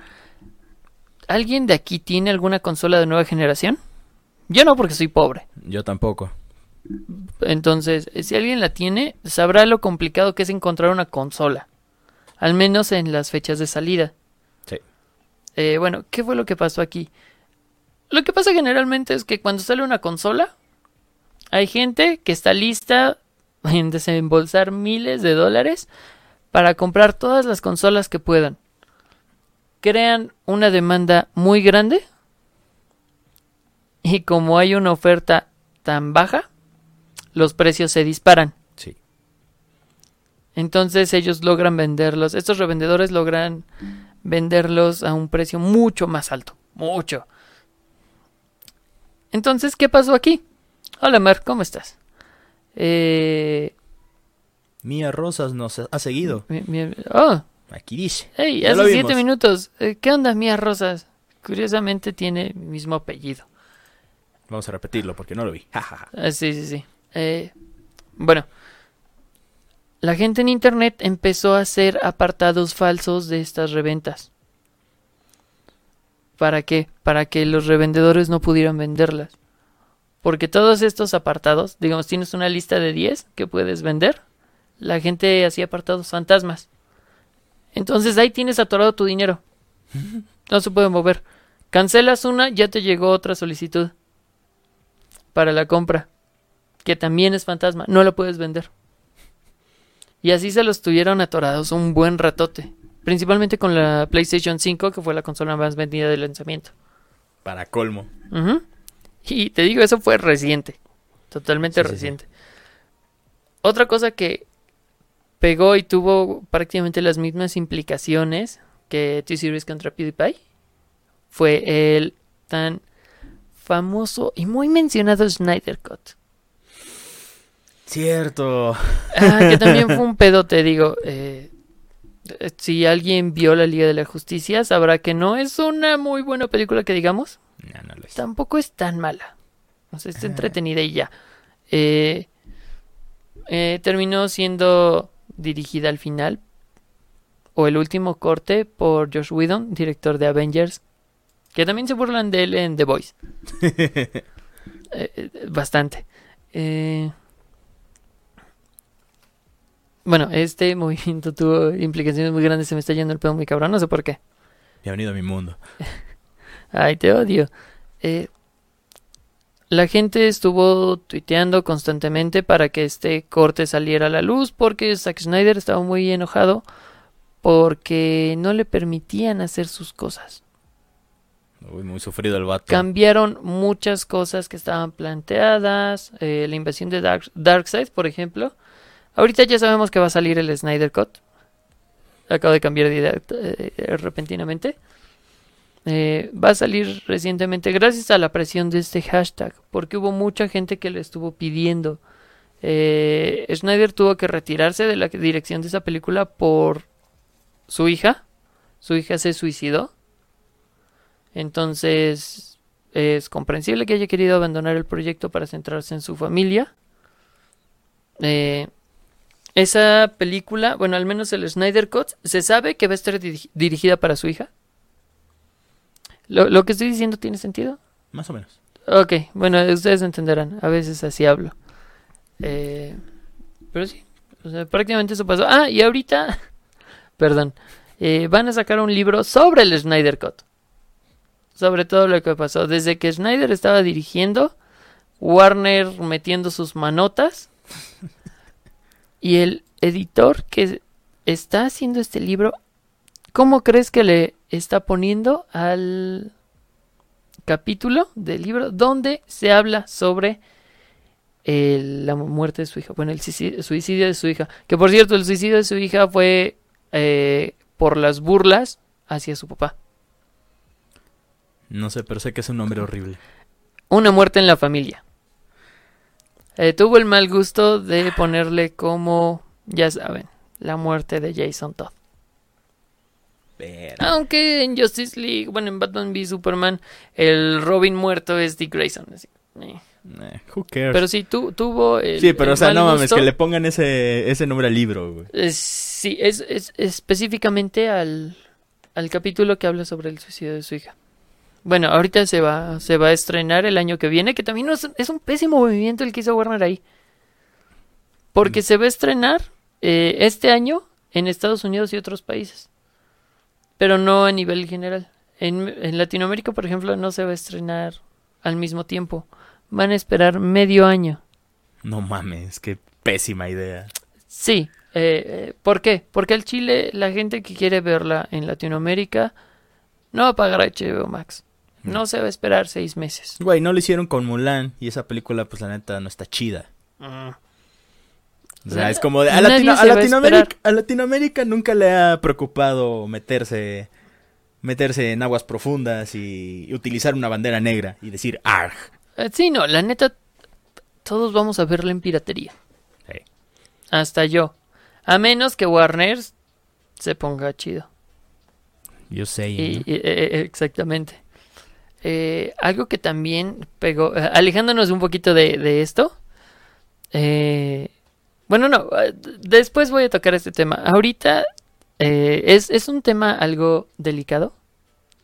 ¿Alguien de aquí tiene alguna consola de nueva generación? Yo no porque soy pobre. Yo tampoco. Entonces, si alguien la tiene, sabrá lo complicado que es encontrar una consola. Al menos en las fechas de salida. Sí. Eh, bueno, ¿qué fue lo que pasó aquí? Lo que pasa generalmente es que cuando sale una consola, hay gente que está lista en desembolsar miles de dólares para comprar todas las consolas que puedan. Crean una demanda muy grande y como hay una oferta tan baja, los precios se disparan. Sí. Entonces ellos logran venderlos, estos revendedores logran venderlos a un precio mucho más alto, mucho. Entonces, ¿qué pasó aquí? Hola Mar, ¿cómo estás? Eh, Mía Rosas nos ha seguido. mi- mi- oh, Aquí dice. hey, Ya hace siete minutos. Eh, ¿Qué onda, Mía Rosas? Curiosamente tiene mi mismo apellido. Vamos a repetirlo porque no lo vi. Ah, sí, sí, sí. Eh, bueno, la gente en internet empezó a hacer apartados falsos de estas reventas. ¿Para qué? Para que los revendedores no pudieran venderlas. Porque todos estos apartados, digamos, tienes una lista de 10 que puedes vender. La gente hacía apartados fantasmas. Entonces ahí tienes atorado tu dinero. No se puede mover. Cancelas una, ya te llegó otra solicitud para la compra, que también es fantasma, no lo puedes vender. Y así se los tuvieron atorados un buen ratote, principalmente con la PlayStation 5, que fue la consola más vendida del lanzamiento. Para colmo. Y te digo, eso fue reciente, totalmente Sí, sí, sí. reciente. Otra cosa que pegó y tuvo prácticamente las mismas implicaciones que T-Series contra PewDiePie fue el tan famoso y muy mencionado Snyder Cut. Cierto. Ah, que también fue un pedo, te digo. eh, si alguien vio la Liga de la Justicia, sabrá que no es una muy buena película que digamos. No, no lo es. Tampoco es tan mala. O sea, está Ah. entretenida y ya. Eh, eh, terminó siendo dirigida al final. O el último corte por Josh Whedon, director de Avengers. Que también se burlan de él en The Voice. Eh, eh, bastante. Eh, bueno, este movimiento tuvo implicaciones muy grandes. Se me está yendo el pedo muy cabrón. No sé por qué. Bienvenido a mi mundo. Ay, te odio. Eh, la gente estuvo tuiteando constantemente para que este corte saliera a la luz porque Zack Snyder estaba muy enojado porque no le permitían hacer sus cosas. Uy, muy sufrido el vato. Cambiaron muchas cosas que estaban planteadas. eh, la invasión de Dark, Darkseid, por ejemplo. Ahorita ya sabemos que va a salir el Snyder Cut. Acabo de cambiar de idea eh, repentinamente. Eh, va a salir recientemente gracias a la presión de este hashtag. Porque hubo mucha gente que le estuvo pidiendo. Eh, Snyder tuvo que retirarse de la dirección de esa película por su hija. Su hija se suicidó. Entonces es comprensible que haya querido abandonar el proyecto para centrarse en su familia. Eh, esa película, bueno, al menos el Snyder Cut, se sabe que va a estar diri- dirigida para su hija. ¿Lo, lo que estoy diciendo tiene sentido? Más o menos. Ok, bueno, ustedes entenderán. A veces así hablo. Eh, pero sí, o sea, prácticamente eso pasó. Ah, y ahorita, perdón, eh, van a sacar un libro sobre el Snyder Cut. Sobre todo lo que pasó. Desde que Snyder estaba dirigiendo, Warner metiendo sus manotas. y el editor que está haciendo este libro, ¿cómo crees que le está poniendo al capítulo del libro donde se habla sobre el- la muerte de su hija? Bueno, el suicidio, suicidio de su hija. Que por cierto, el suicidio de su hija fue eh, por las burlas hacia su papá. No sé, pero sé que es un nombre horrible. Una muerte en la familia. Eh, tuvo el mal gusto de ponerle como, ya saben, la muerte de Jason Todd. Pero... Aunque en Justice League, bueno, en Batman v Superman, el Robin muerto es Dick Grayson. así, eh. eh, who cares? Pero sí, tu- tuvo el. sí, pero el o sea, no mames, gusto. que le pongan ese, ese nombre al libro, güey. Eh, sí, es, es específicamente al, al capítulo que habla sobre el suicidio de su hija. Bueno, ahorita se va, se va a estrenar el año que viene, que también es, es un pésimo movimiento el que hizo Warner ahí. Porque se va a estrenar eh, este año en Estados Unidos y otros países. Pero no a nivel general. En, en Latinoamérica, por ejemplo, no se va a estrenar al mismo tiempo. Van a esperar medio año. No mames, qué pésima idea. Sí, eh, eh, ¿por qué? Porque al Chile la gente que quiere verla en Latinoamérica no va a pagar HBO Max. No se va a esperar seis meses. Güey, no lo hicieron con Mulan y esa película, pues la neta, no está chida. O sea, es como de, a, Latino- Latinoamérica, esperar. a Latinoamérica nunca le ha preocupado meterse meterse en aguas profundas y, y utilizar una bandera negra y decir arg. Eh, sí, no, la neta, todos vamos a verla en piratería. Sí. Hasta yo. A menos que Warner se ponga chido. Yo sé. ¿no? eh, eh, exactamente. Eh, algo que también pegó, eh, alejándonos un poquito de, de esto. eh, bueno, no, eh, después voy a tocar este tema. Ahorita eh, es, es un tema algo delicado,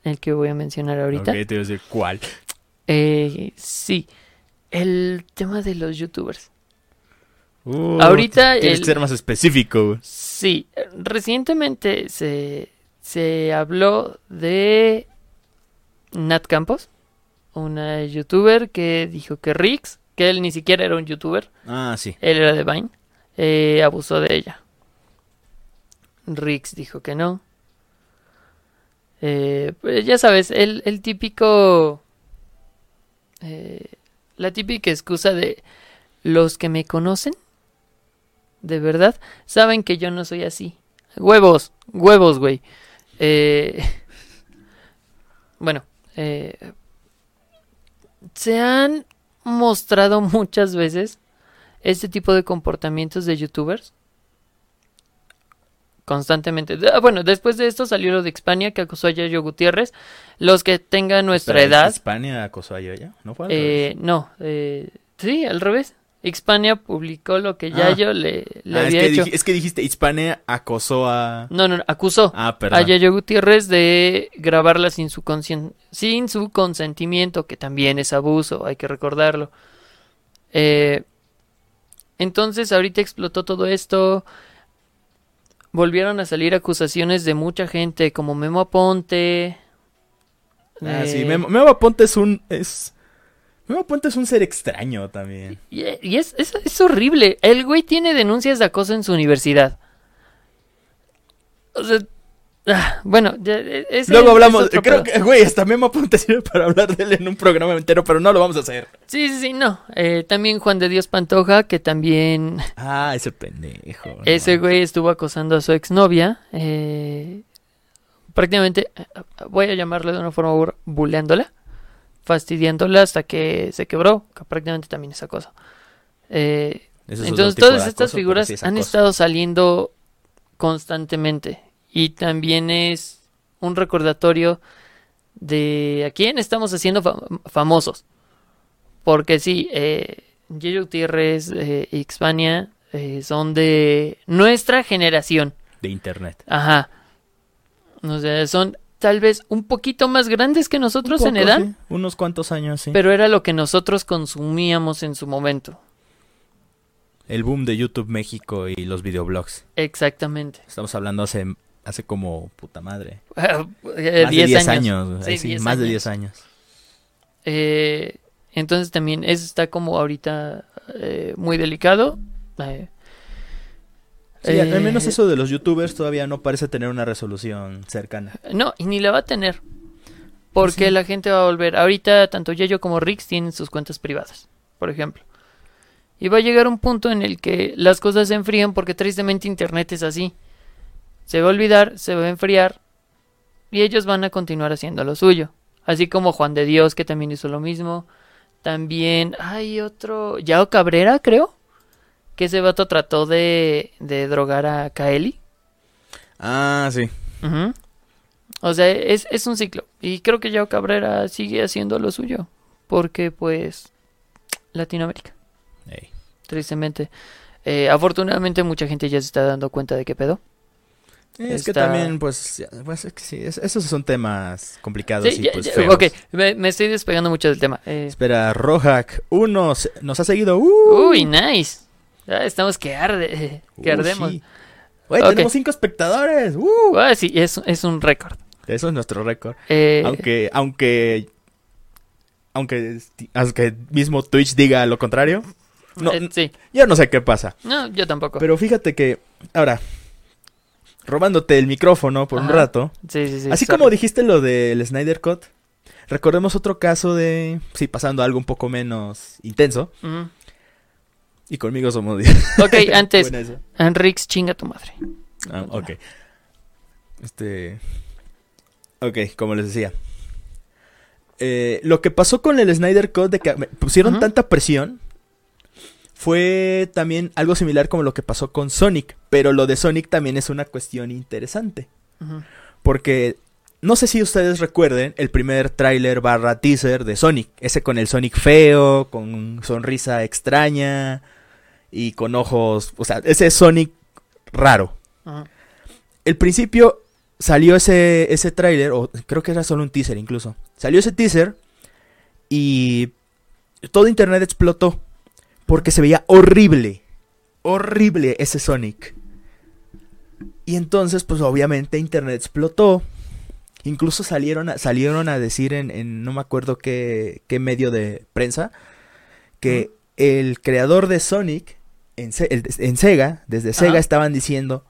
el que voy a mencionar ahorita. Ok, te iba a decir cuál. Eh, sí, el tema de los youtubers. Uh, Ahorita Tienes el- que ser más específico. Sí, recientemente se, se habló de Nat Campos, una youtuber que dijo que Rix, que él ni siquiera era un youtuber, Ah, sí. él era de Vine, eh, abusó de ella. Rix dijo que no. Eh, pues ya sabes, el, el típico... eh, la típica excusa de los que me conocen, de verdad, saben que yo no soy así. Huevos, huevos, güey. Eh, bueno, eh, se han mostrado muchas veces este tipo de comportamientos de youtubers constantemente. Ah, Bueno, después de esto salió lo de Hispania que acusó a Yayo Gutiérrez. Los que tengan nuestra Pero, edad. Hispania acosó a Yoya, ¿no fue? al Eh, no, eh, sí, al revés. Hispania publicó lo que Ah. Yayo le, le Ah, es, había que hecho. dij- es que dijiste Hispania acosó a. No, no, no, acusó Ah, a. Yayo Gutiérrez de grabarla sin su, conscien- sin su consentimiento, que también es abuso, hay que recordarlo. Eh, entonces, ahorita explotó todo esto. Volvieron a salir acusaciones de mucha gente, como Memo Aponte. Ah, eh, sí, Memo, Memo Aponte es un. Es... Memo Aponte es un ser extraño también. Y, y es, es, es horrible. El güey tiene denuncias de acoso en su universidad. O sea, ah, bueno, e- ese Luego hablamos. Creo que, güey, hasta Memo Aponte sirve para hablar de él en un programa entero, pero no lo vamos a hacer. Sí, sí, sí, no. Eh, también Juan de Dios Pantoja, que también Ah, ese pendejo. no ese güey estuvo acosando a su exnovia. Eh, prácticamente, eh, voy a llamarle de una forma buleándola, fastidiándola hasta que se quebró, que prácticamente también es acoso. Eh, Entonces todas estas acoso, figuras sí es han estado saliendo constantemente y también es un recordatorio de a quién estamos haciendo fa- famosos. Porque sí, eh, Gutiérrez eh, y Xpania eh, son de nuestra generación. De internet. Ajá. O sea, son tal vez un poquito más grandes que nosotros en edad, sí. Unos cuantos años, sí. pero era lo que nosotros consumíamos en su momento. El boom de YouTube México y los videoblogs. Exactamente. Estamos hablando hace hace como puta madre. Eh, Más de 10 10 años. Sí, Sí, 10 más de años. 10 años. Eh, entonces también eso está como ahorita eh, muy delicado. Eh, Sí, al menos eh, eso de los youtubers todavía no parece tener una resolución cercana. No, y ni la va a tener. Porque Sí. la gente va a volver. Ahorita tanto Yayo como Rix tienen sus cuentas privadas, por ejemplo. Y va a llegar un punto en el que las cosas se enfrían porque tristemente Internet es así. Se va a olvidar, se va a enfriar y ellos van a continuar haciendo lo suyo. Así como Juan de Dios que también hizo lo mismo. También hay otro, Yao Cabrera creo. Que ese vato trató de, de drogar a Kaeli. Ah, sí. O sea, es, es un ciclo. Y creo que Yao Cabrera sigue haciendo lo suyo. Porque, pues, Latinoamérica, tristemente. Eh, afortunadamente, mucha gente ya se está dando cuenta de qué pedo. Es que también, pues, pues, sí, es- esos son temas complicados Sí, y ya- pues ya- feos. ok, me, me estoy despegando mucho del tema. Eh, Espera, Rojak 1 nos ha seguido. ¡Uh! uy, nice. Estamos que arde, que Uh, ardemos. sí. Tenemos 5 espectadores. ¡Uh! Ah, sí, es, es un récord. Eso es nuestro récord. Eh, Aunque, aunque, aunque, aunque mismo Twitch diga lo contrario. No, eh, sí, yo no sé qué pasa. no, yo tampoco. Pero fíjate que, ahora, robándote el micrófono por un rato. sí, sí, sí, Así sorry. como dijiste lo del Snyder Cut, recordemos otro caso de, sí, pasando algo un poco menos intenso. Y conmigo somos Ok, antes. Enrix, chinga tu madre. Ah, ok. Este. Ok, como les decía. Eh, lo que pasó con el Snyder Cut de que pusieron tanta presión fue también algo similar como lo que pasó con Sonic. Pero lo de Sonic también es una cuestión interesante. Porque no sé si ustedes recuerden el primer tráiler barra teaser de Sonic. Ese con el Sonic feo, con sonrisa extraña y con ojos... O sea, ese Sonic raro. El principio salió ese, ese tráiler, o creo que era solo un teaser incluso. Salió ese teaser y todo internet explotó. Porque se veía horrible. Horrible ese Sonic. Y entonces, pues obviamente internet explotó. Incluso salieron a, salieron a decir en, en no me acuerdo qué, qué medio de prensa que el creador de Sonic en, en Sega, desde Sega estaban diciendo,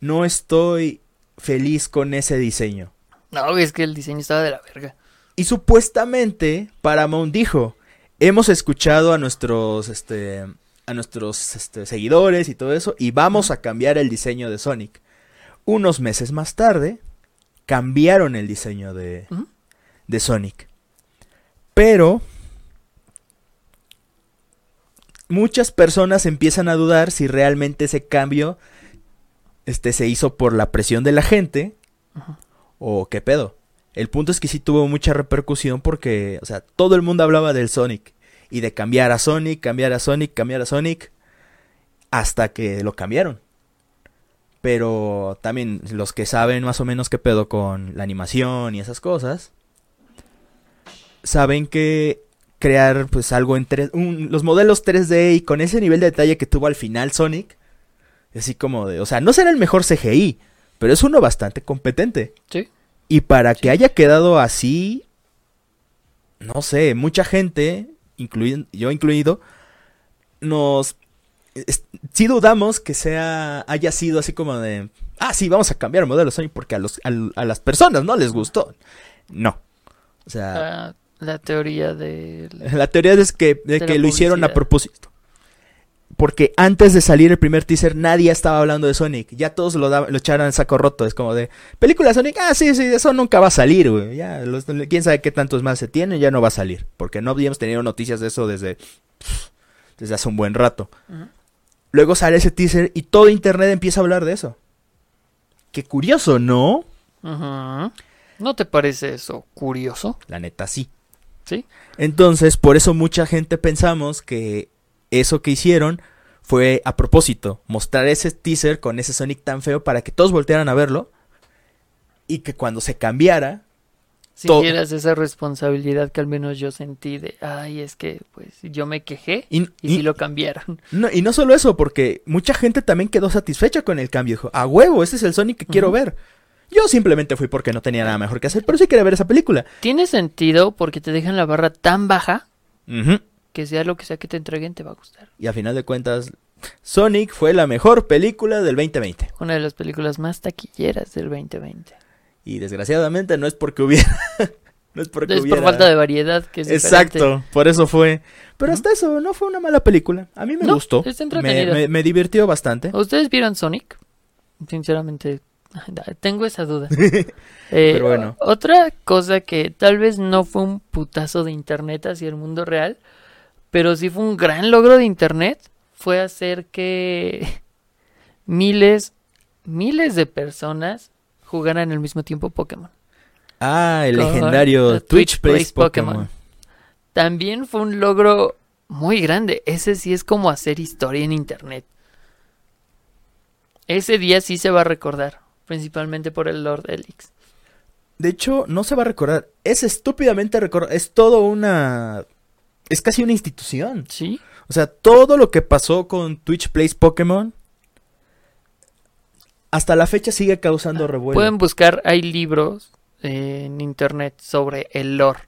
no estoy feliz con ese diseño. No, es que el diseño estaba de la verga. Y supuestamente Paramount dijo, hemos escuchado a nuestros este a nuestros este, seguidores y todo eso y vamos a cambiar el diseño de Sonic. Unos meses más tarde cambiaron el diseño de, de Sonic. Pero muchas personas empiezan a dudar si realmente ese cambio este se hizo por la presión de la gente o qué pedo. El punto es que sí tuvo mucha repercusión porque, o sea, todo el mundo hablaba del Sonic y de cambiar a Sonic, cambiar a Sonic, cambiar a Sonic hasta que lo cambiaron. Pero también los que saben más o menos qué pedo con la animación y esas cosas saben que crear pues algo en 3 un- los modelos 3D y con ese nivel de detalle que tuvo al final Sonic así como de, o sea, no será el mejor CGI, pero es uno bastante competente. Sí. Y para que haya quedado así, no sé, mucha gente, incluido, yo incluido, nos... es- sí dudamos que sea, haya sido así como de, ah, sí, vamos a cambiar el modelo Sonic porque a, los, a las personas no les gustó. No. O sea, Ah, la teoría de... la teoría es que, de de que lo hicieron a propósito. Porque antes de salir el primer teaser nadie estaba hablando de Sonic. Ya todos lo, lo echaron en saco roto. Es como de, película Sonic, ah, sí, sí, eso nunca va a salir, güey. Ya, los- quién sabe qué tantos más se tienen, ya no va a salir. Porque no habíamos tenido noticias de eso desde, desde hace un buen rato. Luego sale ese teaser y todo internet empieza a hablar de eso. Qué curioso, ¿no? ¿No te parece eso curioso? La neta, sí. Sí. Entonces, por eso mucha gente pensamos que eso que hicieron fue a propósito, mostrar ese teaser con ese Sonic tan feo para que todos voltearan a verlo y que cuando se cambiara sintieras esa responsabilidad que al menos yo sentí de, ay, es que pues yo me quejé Y, y, y- si lo cambiaron. no, y no solo eso, porque mucha gente también quedó satisfecha con el cambio. Dijo, a huevo, ese es el Sonic que quiero ver. Yo simplemente fui porque no tenía nada mejor que hacer, pero sí quería ver esa película. Tiene sentido porque te dejan la barra tan baja Ujú. Que sea lo que sea que te entreguen te va a gustar. Y a final de cuentas, Sonic fue la mejor película del 2020. Una de las películas más taquilleras del 2020. Y desgraciadamente no es porque hubiera. no es porque Es hubiera. por falta de variedad que es diferente. Exacto, por eso fue. Pero hasta eso, no fue una mala película. A mí me No, gustó. me, me- me divirtió bastante. ¿Ustedes vieron Sonic? Sinceramente, tengo esa duda. Eh, Pero bueno. Otra cosa que tal vez no fue un putazo de internet hacia el mundo real, pero sí fue un gran logro de internet, fue hacer que miles, miles de personas jugaran al mismo tiempo Pokémon. Ah, el Con legendario Twitch Twitch Plays Pokémon. Pokémon. También fue un logro muy grande. Ese sí es como hacer historia en internet. Ese día sí se va a recordar, principalmente por el Lord Elix. De hecho, no se va a recordar. Es estúpidamente recordar. Es todo una. Es casi una institución. ¿Sí? O sea, todo lo que pasó con Twitch Plays Pokémon. Hasta la fecha sigue causando revuelo. Pueden buscar, hay libros en internet sobre el lore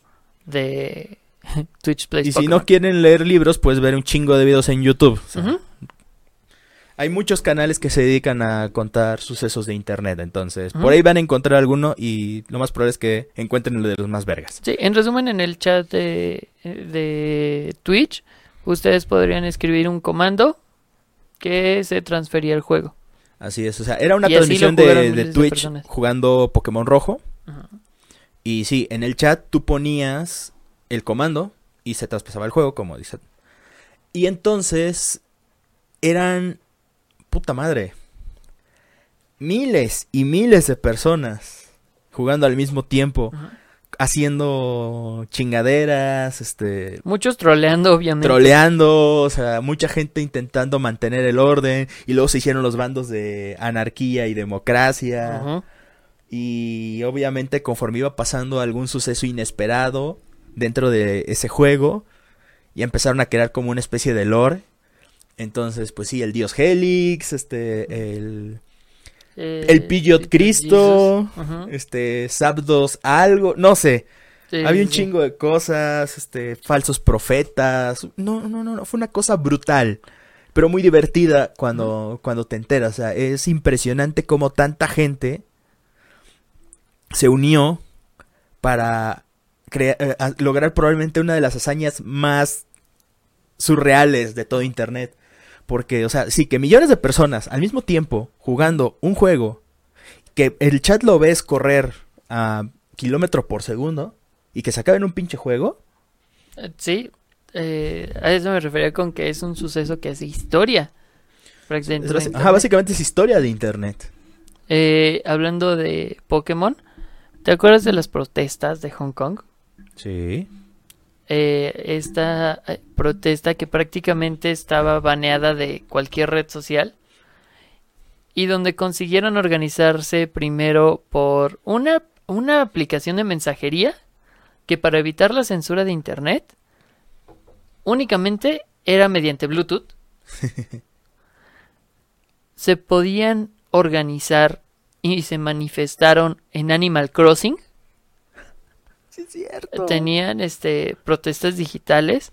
de Twitch Plays y si no quieren leer libros, puedes ver un chingo de videos en YouTube. O sea. Hay muchos canales que se dedican a contar sucesos de internet, entonces por ahí van a encontrar alguno y lo más probable es que encuentren el de los más vergas. Sí, en resumen, en el chat de, de Twitch, ustedes podrían escribir un comando que se transfería al juego. Así es, o sea, era una Y lo transmisión de, Twitch jugando Pokémon Rojo y sí, en el chat tú ponías el comando y se traspasaba el juego, como dice. Y entonces eran puta madre. Miles y miles de personas jugando al mismo tiempo, haciendo chingaderas, este, Muchos troleando, obviamente. troleando, o sea, mucha gente intentando mantener el orden y luego se hicieron los bandos de anarquía y democracia. Y obviamente conforme iba pasando algún suceso inesperado dentro de ese juego, y empezaron a crear como una especie de lore. Entonces, pues sí, el dios Helix, este, el, Eh, el Pidgeot Cristo, este, Zapdos algo, no sé. Sí, Había un sí. chingo de cosas, este, falsos profetas. No, no, no, no, fue una cosa brutal. Pero muy divertida cuando, cuando te enteras. O sea, es impresionante cómo tanta gente se unió para eh, lograr probablemente una de las hazañas más surreales de todo Internet. Porque, o sea, sí, que millones de personas al mismo tiempo jugando un juego, que el chat lo ves correr a kilómetro por segundo y que se acabe en un pinche juego. Eh, Sí, eh, a eso me refería con que es un suceso que hace historia. Es Internet. Ajá, básicamente es historia de Internet. Eh, hablando de Pokémon, ¿te acuerdas de las protestas de Hong Kong? Sí. Eh, esta eh, protesta que prácticamente estaba baneada de cualquier red social y donde consiguieron organizarse primero por una, una aplicación de mensajería que para evitar la censura de Internet únicamente era mediante Bluetooth. se podían organizar y se manifestaron en Animal Crossing Sí, es cierto. tenían este protestas digitales,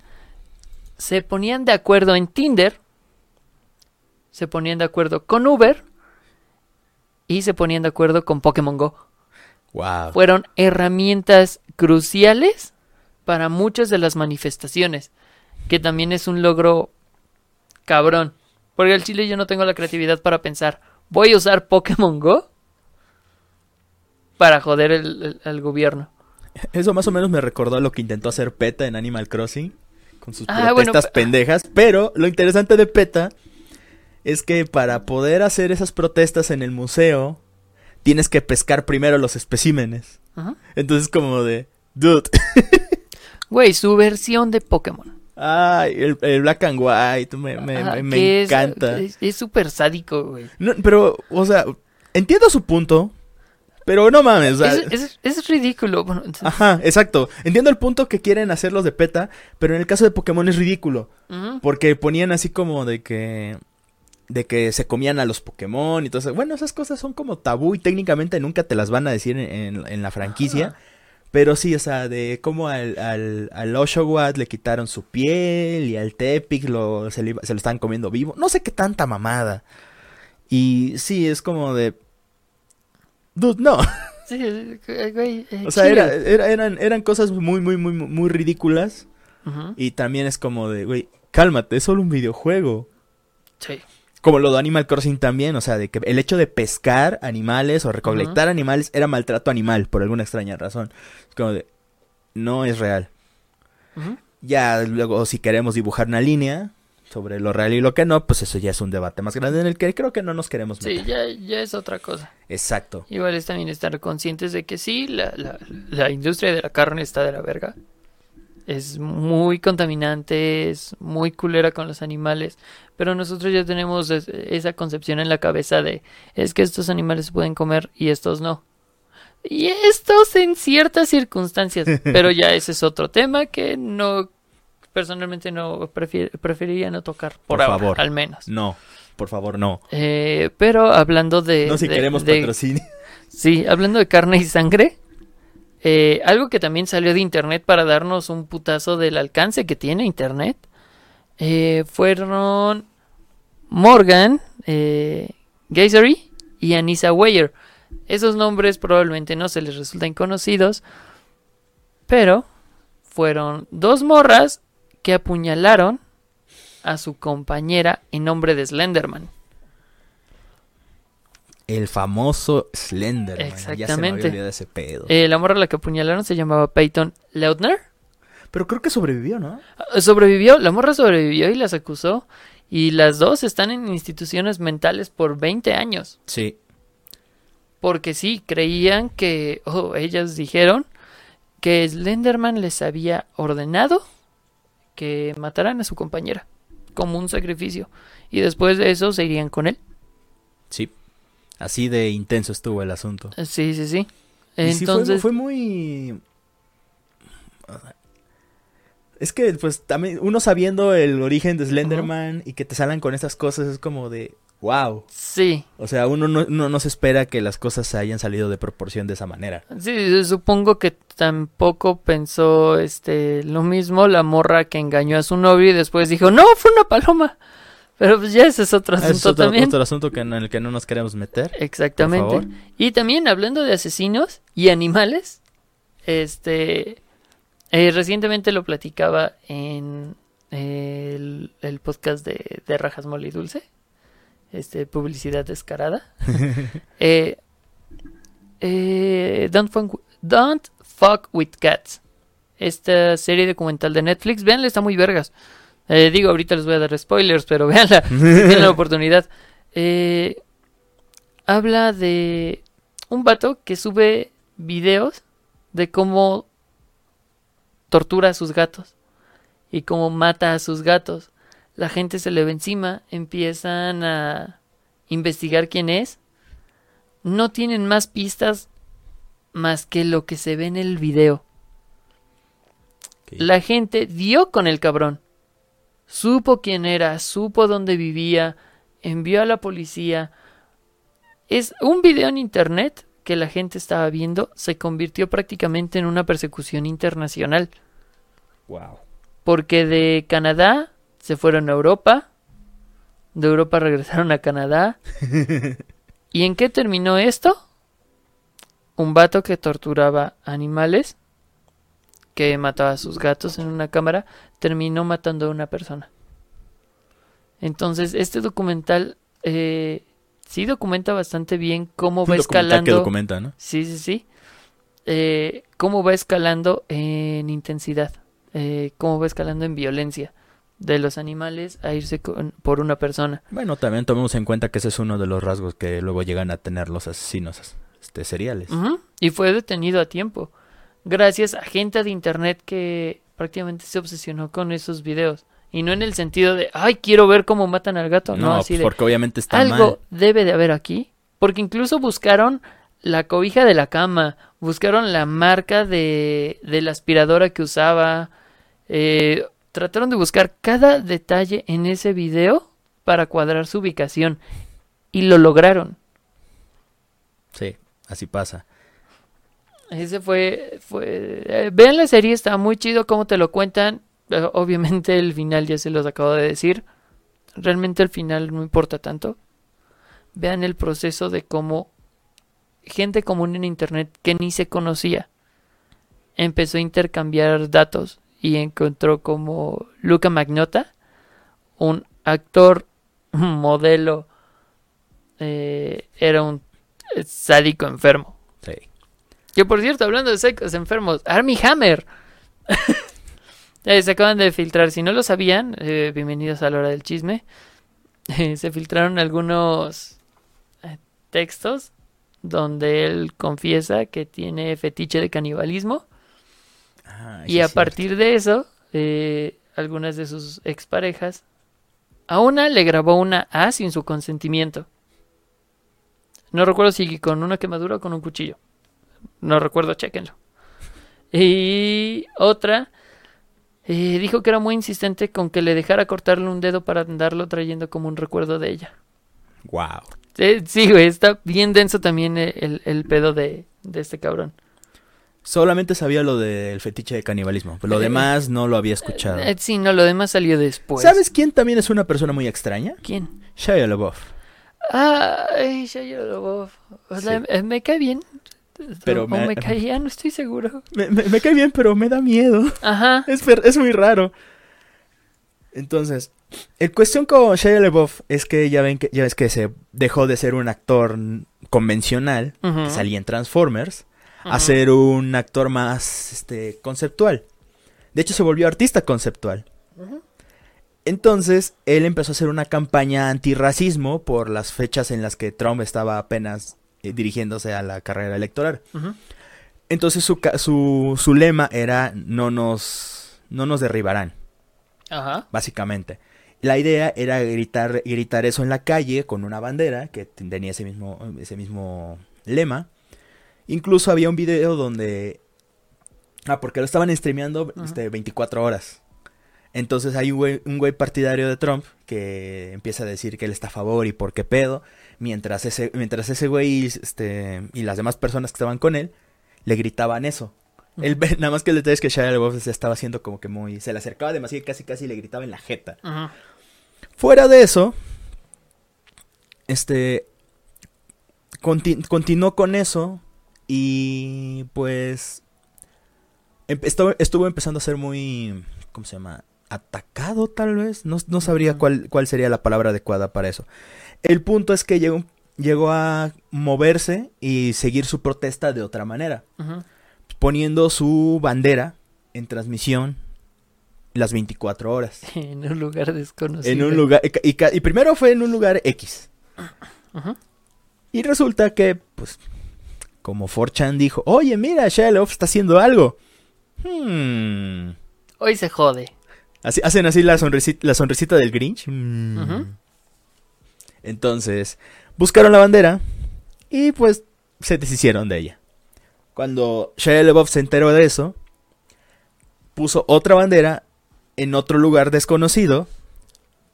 se ponían de acuerdo en Tinder, se ponían de acuerdo con Uber y se ponían de acuerdo con Pokémon Go. Wow. Fueron herramientas cruciales para muchas de las manifestaciones, que también es un logro cabrón. Porque al chile yo no tengo la creatividad para pensar, voy a usar Pokémon Go para joder el- el- al gobierno. Eso más o menos me recordó a lo que intentó hacer PETA en Animal Crossing. Con sus Ah, protestas pe- pendejas. Pero lo interesante de PETA es que para poder hacer esas protestas en el museo, tienes que pescar primero los especímenes. Ajá. Entonces como de... Dude. Güey, su versión de Pokémon. Ay, el, el black and white. Me, me- Ajá, me- encanta. Es es súper sádico, güey. No, pero, o sea, entiendo su punto. Pero no mames, o sea, Es, es- es ridículo. Bueno, Ajá, exacto. Entiendo el punto que quieren hacer los de PETA, pero en el caso de Pokémon es ridículo. Porque ponían así como de que. De que se comían a los Pokémon y todo eso. Bueno, esas cosas son como tabú y técnicamente nunca te las van a decir en, en- en la franquicia. Pero sí, o sea, de cómo al, al, al Oshawott le quitaron su piel y al Tepic lo, se, le se lo estaban comiendo vivo. No sé qué tanta mamada. Y sí, es como de. Dude, no. Sí, eh, güey, eh, O sea, era, era- eran, eran cosas muy, muy, muy, muy ridículas. Ujú. Y también es como de, güey, cálmate, es solo un videojuego. Sí. Como lo de Animal Crossing también, o sea, de que el hecho de pescar animales o recolectar animales era maltrato animal, por alguna extraña razón. Es como de, no es real. Ya luego, si queremos dibujar una línea sobre lo real y lo que no, pues eso ya es un debate más grande en el que creo que no nos queremos Sí, meter. ya, ya es otra cosa. Exacto. Igual es también estar conscientes de que sí, la, la, la industria de la carne está de la verga. Es muy contaminante, es muy culera con los animales, pero nosotros ya tenemos es- esa concepción en la cabeza de es que estos animales se pueden comer y estos no. Y estos en ciertas circunstancias, pero ya ese es otro tema que no, personalmente no prefier- preferiría no tocar por, Por ahora, favor. al menos. No, por favor, no. Eh, pero hablando de... no si de- queremos de- patrocinio. Sí, hablando de carne y sangre, eh, algo que también salió de internet para darnos un putazo del alcance que tiene internet, eh, fueron Morgan, eh, Geysery y Anissa Weyer. Esos nombres probablemente no se les resultan conocidos, pero fueron dos morras que apuñalaron a su compañera en nombre de Slenderman. El famoso Slender. Ya se me Exactamente. había olvidado ese pedo. Eh, la morra a la que apuñalaron se llamaba Peyton Leutner. Pero creo que sobrevivió, ¿no? Ah, Sobrevivió, la morra sobrevivió y las acusó. Y las dos están en instituciones mentales por 20 años. Sí. Porque sí, creían que, o ellas dijeron que Slenderman les había ordenado que mataran a su compañera como un sacrificio. Y después de eso se irían con él. Sí. Así de intenso estuvo el asunto. Sí, sí, sí. Y sí fue- Entonces, fue, muy... Es que, pues, también uno sabiendo el origen de Slenderman y que te salgan con estas cosas es como de, wow. sí. O sea, uno no, uno no se espera que las cosas se hayan salido de proporción de esa manera. Sí, supongo que tampoco pensó este lo mismo la morra que engañó a su novio y después dijo, no, fue una paloma. Pero pues ya ese es otro Ese asunto es otro, también. otro asunto que, en el que no nos queremos meter. Exactamente. Y también hablando de asesinos y animales, este eh, recientemente lo platicaba en el, el podcast de, de Rajas Mole y Dulce. Este, publicidad descarada. Eh, eh, don't, fuck, Don't Fuck with Cats. Esta serie documental de Netflix. Veanla, está muy vergas. Eh, digo, ahorita les voy a dar spoilers, pero veanla si tienen la oportunidad. Eh, habla de un vato que sube videos de cómo tortura a sus gatos y cómo mata a sus gatos. La gente se le ve encima, empiezan a investigar quién es. No tienen más pistas más que lo que se ve en el video. La gente dio con el cabrón. Supo quién era, supo dónde vivía, envió a la policía. Es un video en internet que la gente estaba viendo, se convirtió prácticamente en una persecución internacional. Wow. Porque de Canadá se fueron a Europa, de Europa regresaron a Canadá. ¿Y en qué terminó esto? Un vato que torturaba animales, que mataba a sus gatos en una cámara, terminó matando a una persona. Entonces, este documental eh, sí documenta bastante bien cómo va documental que escalando. documenta, ¿no? Sí, sí, sí. Eh, cómo va escalando en intensidad, eh, cómo va escalando en violencia de los animales a irse con- por una persona. Bueno, también tomemos en cuenta que ese es uno de los rasgos que luego llegan a tener los asesinos este, seriales. Y fue detenido a tiempo, gracias a gente de internet que prácticamente se obsesionó con esos videos. Y no en el sentido de, ay, quiero ver cómo matan al gato, no, No, así de, porque obviamente está algo mal. debe de haber aquí, porque incluso buscaron la cobija de la cama, buscaron la marca de, de la aspiradora que usaba, eh, trataron de buscar cada detalle en ese video para cuadrar su ubicación y lo lograron. Sí, así pasa. Ese fue, fue, eh, vean la serie, está muy chido cómo te lo cuentan. Eh, Obviamente el final ya se los acabo de decir. Realmente el final no importa tanto. Vean el proceso de cómo gente común en internet que ni se conocía empezó a intercambiar datos y encontró como Luca Magnota, un actor, modelo, eh, era un sádico enfermo. Sí. Que por cierto, hablando de sádicos enfermos, Army Hammer. Eh, se acaban de filtrar, si no lo sabían, eh, bienvenidos a la hora del chisme. Eh, se filtraron algunos textos donde él confiesa que tiene fetiche de canibalismo. Ah, Y a partir de eso, algunas de sus exparejas, a una le grabó una A sin su consentimiento. No recuerdo si con una quemadura o con un cuchillo. No recuerdo, chéquenlo. Y otra eh, dijo que era muy insistente con que le dejara cortarle un dedo para andarlo trayendo como un recuerdo de ella. Wow. Eh, sí, güey, está bien denso también eh, el, el pedo de, de este cabrón. Solamente sabía lo del fetiche de canibalismo. Lo Eh, demás no lo había escuchado. Eh, sí, no, lo demás salió después. ¿Sabes quién también es una persona muy extraña? ¿Quién? Shia LaBeouf. Ay, Shia LaBeouf. O sea, Sí. eh, me cae bien. Pero o me- me, caía, no estoy seguro. Me, me- me cae bien, pero me da miedo. Ajá. Es, muy raro. Entonces, el cuestión con Shia LaBeouf es que ya ven que ya ves que se dejó de ser un actor convencional, que salía en Transformers, a ser un actor más este conceptual. De hecho, se volvió artista conceptual. Ujú. Entonces, él empezó a hacer una campaña antirracismo por las fechas en las que Trump estaba apenas eh, dirigiéndose a la carrera electoral. Entonces, su, su, su lema era no nos, no nos derribarán, Ajá. básicamente. La idea era gritar, gritar eso en la calle con una bandera que tenía ese mismo, ese mismo lema. Incluso había un video donde... Ah, porque lo estaban streameando este, 24 horas. Entonces hay un güey, un güey partidario de Trump que empieza a decir que él está a favor y por qué pedo. Mientras ese, mientras ese güey este, y las demás personas que estaban con él le gritaban eso. Él, nada más que el detalle es que Shia LaBeouf se estaba haciendo como que muy... Se le acercaba demasiado y casi casi le gritaba en la jeta. Fuera de eso, este conti- continuó con eso y pues estuvo, estuvo empezando a ser muy, ¿cómo se llama? Atacado tal vez, no, no sabría cuál, cuál sería la palabra adecuada para eso. El punto es que llegó, llegó a moverse y seguir su protesta de otra manera, poniendo su bandera en transmisión las 24 horas. En un lugar desconocido. En un lugar. Y, y primero fue en un lugar X. Y resulta que, pues, como 4chan dijo, oye, mira, Shia LaBeouf está haciendo algo. Hmm. Hoy se jode. Así, hacen así la sonrisita, la sonrisita del Grinch. Ujú. Entonces, buscaron la bandera y pues se deshicieron de ella. Cuando Shia LaBeouf se enteró de eso, puso otra bandera en otro lugar desconocido,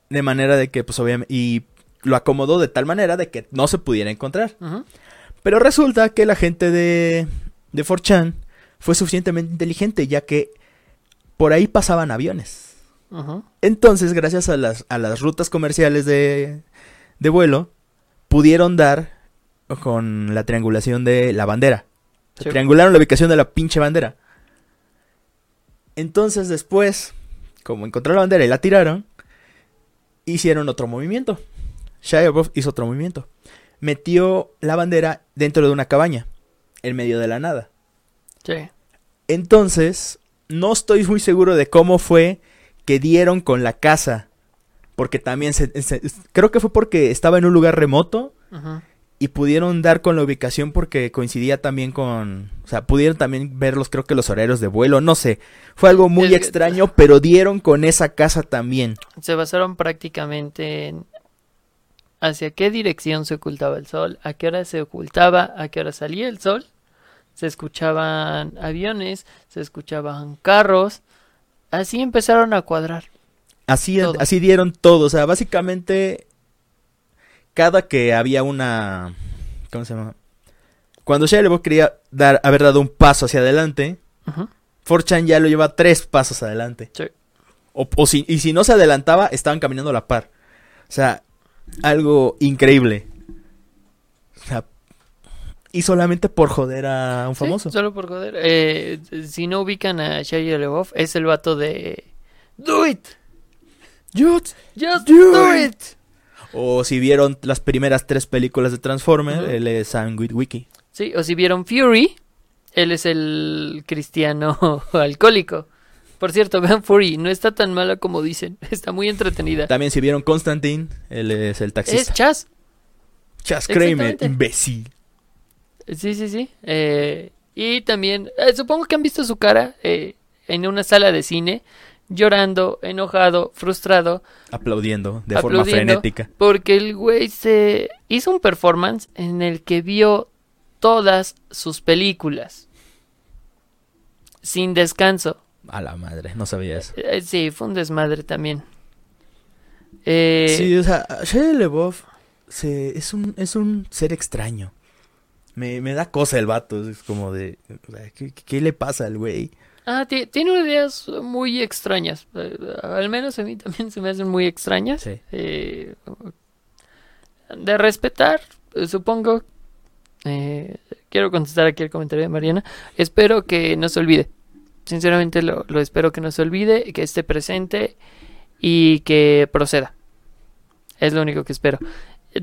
de manera de que, pues obviamente, y lo acomodó de tal manera de que no se pudiera encontrar. Pero resulta que la gente de, de 4chan fue suficientemente inteligente, ya que por ahí pasaban aviones. Entonces, gracias a las, a las rutas comerciales de, de vuelo, pudieron dar con la triangulación de la bandera. Sí. triangularon la ubicación de la pinche bandera. Entonces, después, como encontraron la bandera y la tiraron, hicieron otro movimiento. Shia hizo otro movimiento. Metió la bandera dentro de una cabaña, en medio de la nada. Sí. Entonces, no estoy muy seguro de cómo fue que dieron con la casa. Porque también se, se- creo que fue porque estaba en un lugar remoto y pudieron dar con la ubicación porque coincidía también con, o sea, pudieron también verlos, creo que los horarios de vuelo, no sé. Fue algo muy El- extraño, pero dieron con esa casa también. Se basaron prácticamente en hacia qué dirección se ocultaba el sol, a qué hora se ocultaba, a qué hora salía el sol. Se escuchaban aviones, se escuchaban carros. Así empezaron a cuadrar. Así, Todo. así dieron todo. O sea, básicamente, cada que había una. ¿Cómo se llama? Cuando LaBeouf quería dar, haber dado un paso hacia adelante, Ujú. 4chan ya lo lleva tres pasos adelante. Sí. O, o si, y si no se adelantaba, estaban caminando a la par. O sea, algo increíble. O sea, y solamente por joder a un Sí, famoso. solo por joder. Eh, si no ubican a Shia LaBeouf, es el vato de Do it, Just just Do do, it. it. O si vieron las primeras tres películas de Transformers, él es Sam Witwicky. Sí, o si vieron Fury, él es el cristiano alcohólico. Por cierto, vean Fury, no está tan mala como dicen, está muy entretenida. También si vieron Constantine, él es el Es taxista. Chas, Chas Kramer, imbécil. Sí, sí, sí. Eh, y también, eh, supongo que han visto su cara eh, en una sala de cine, llorando, enojado, frustrado, Aplaudiendo de forma frenética. porque el güey se hizo un performance en el que vio todas sus películas sin descanso. A la madre, no sabía eso. Eh, sí, fue un desmadre también. Eh, Sí, o sea, Shia LaBeouf se, es, un, es un ser extraño. Me, me da cosa el vato, es como de... ¿Qué, qué le pasa al güey? Ah, ti- tiene ideas muy extrañas. Eh, al menos a mí también se me hacen muy extrañas. Sí. Eh, de respetar, supongo. Eh, quiero contestar aquí el comentario de Mariana. Espero que no se olvide. Sinceramente lo, lo espero que no se olvide, que esté presente y que proceda. Es lo único que espero.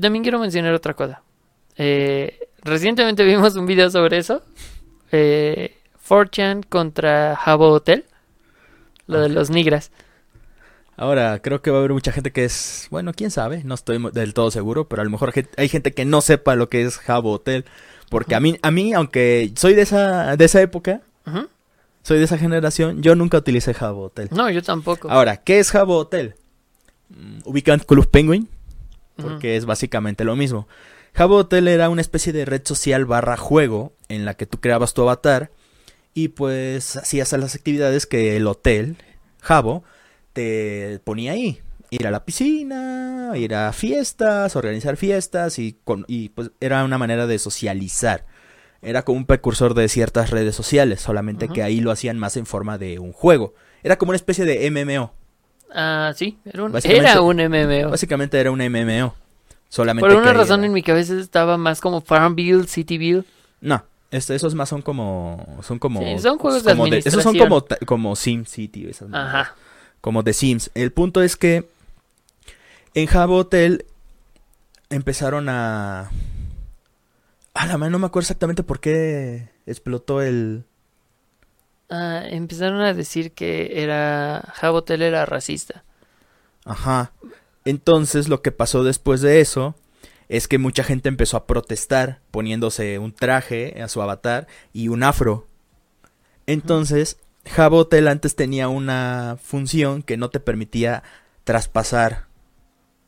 También quiero mencionar otra cosa. Eh, recientemente vimos un video sobre eso. Eh, 4chan contra Jabo Hotel. Lo de los nigras. Ahora, creo que va a haber mucha gente que es... Bueno, quién sabe, no estoy del todo seguro, pero a lo mejor hay gente que no sepa lo que es Jabo Hotel. Porque a mí, a mí, aunque soy de esa, de esa época, soy de esa generación, yo nunca utilicé Jabo Hotel. No, yo tampoco. Ahora, ¿qué es Jabo Hotel? Mm, Ubican Club Penguin, porque es básicamente lo mismo. Jabo Hotel era una especie de red social barra juego en la que tú creabas tu avatar y pues hacías las actividades que el hotel, Jabo, te ponía ahí. Ir a la piscina, ir a fiestas, organizar fiestas y, con, y pues era una manera de socializar. Era como un precursor de ciertas redes sociales, solamente que ahí lo hacían más en forma de un juego. Era como una especie de MMO. Ah, sí, era un, Básicamente- era un MMO. Básicamente era un MMO. Solamente Por que razón en mi cabeza estaba más como Farmville, Cityville. No, este, esos más son como. Son como. Sí, son juegos de como Esos son administración. como, como Sim City. esas. Ajá. Como de Sims. El punto es que. En Jabo Hotel. Empezaron a. A la mano no me acuerdo exactamente por qué explotó el. Ah, empezaron a decir que era Jabotel era racista. Ajá. Entonces lo que pasó después de eso es que mucha gente empezó a protestar poniéndose un traje a su avatar y un afro. Entonces, Jabo Hotel antes tenía una función que no te permitía traspasar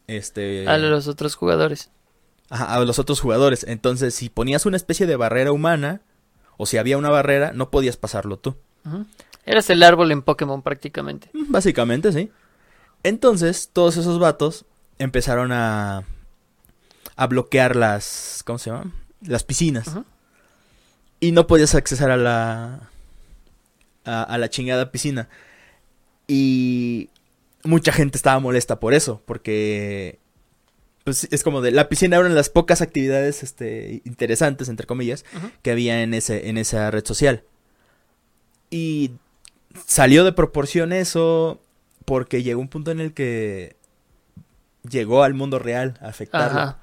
este A los otros jugadores. ajá, a los otros jugadores. Entonces, si ponías una especie de barrera humana o si había una barrera, no podías pasarlo tú. Ujú. Eras el árbol en Pokémon prácticamente. Básicamente, sí. Entonces, todos esos vatos empezaron a, a bloquear las. ¿Cómo se llama? Las piscinas. Y no podías accesar a la. A, a la chingada piscina. Y. Mucha gente estaba molesta por eso. Porque. Pues es como de. La piscina era una de las pocas actividades este, interesantes, entre comillas, que había en, ese, en esa red social. Y salió de proporción eso porque llegó un punto en el que llegó al mundo real a afectarlo. Ajá.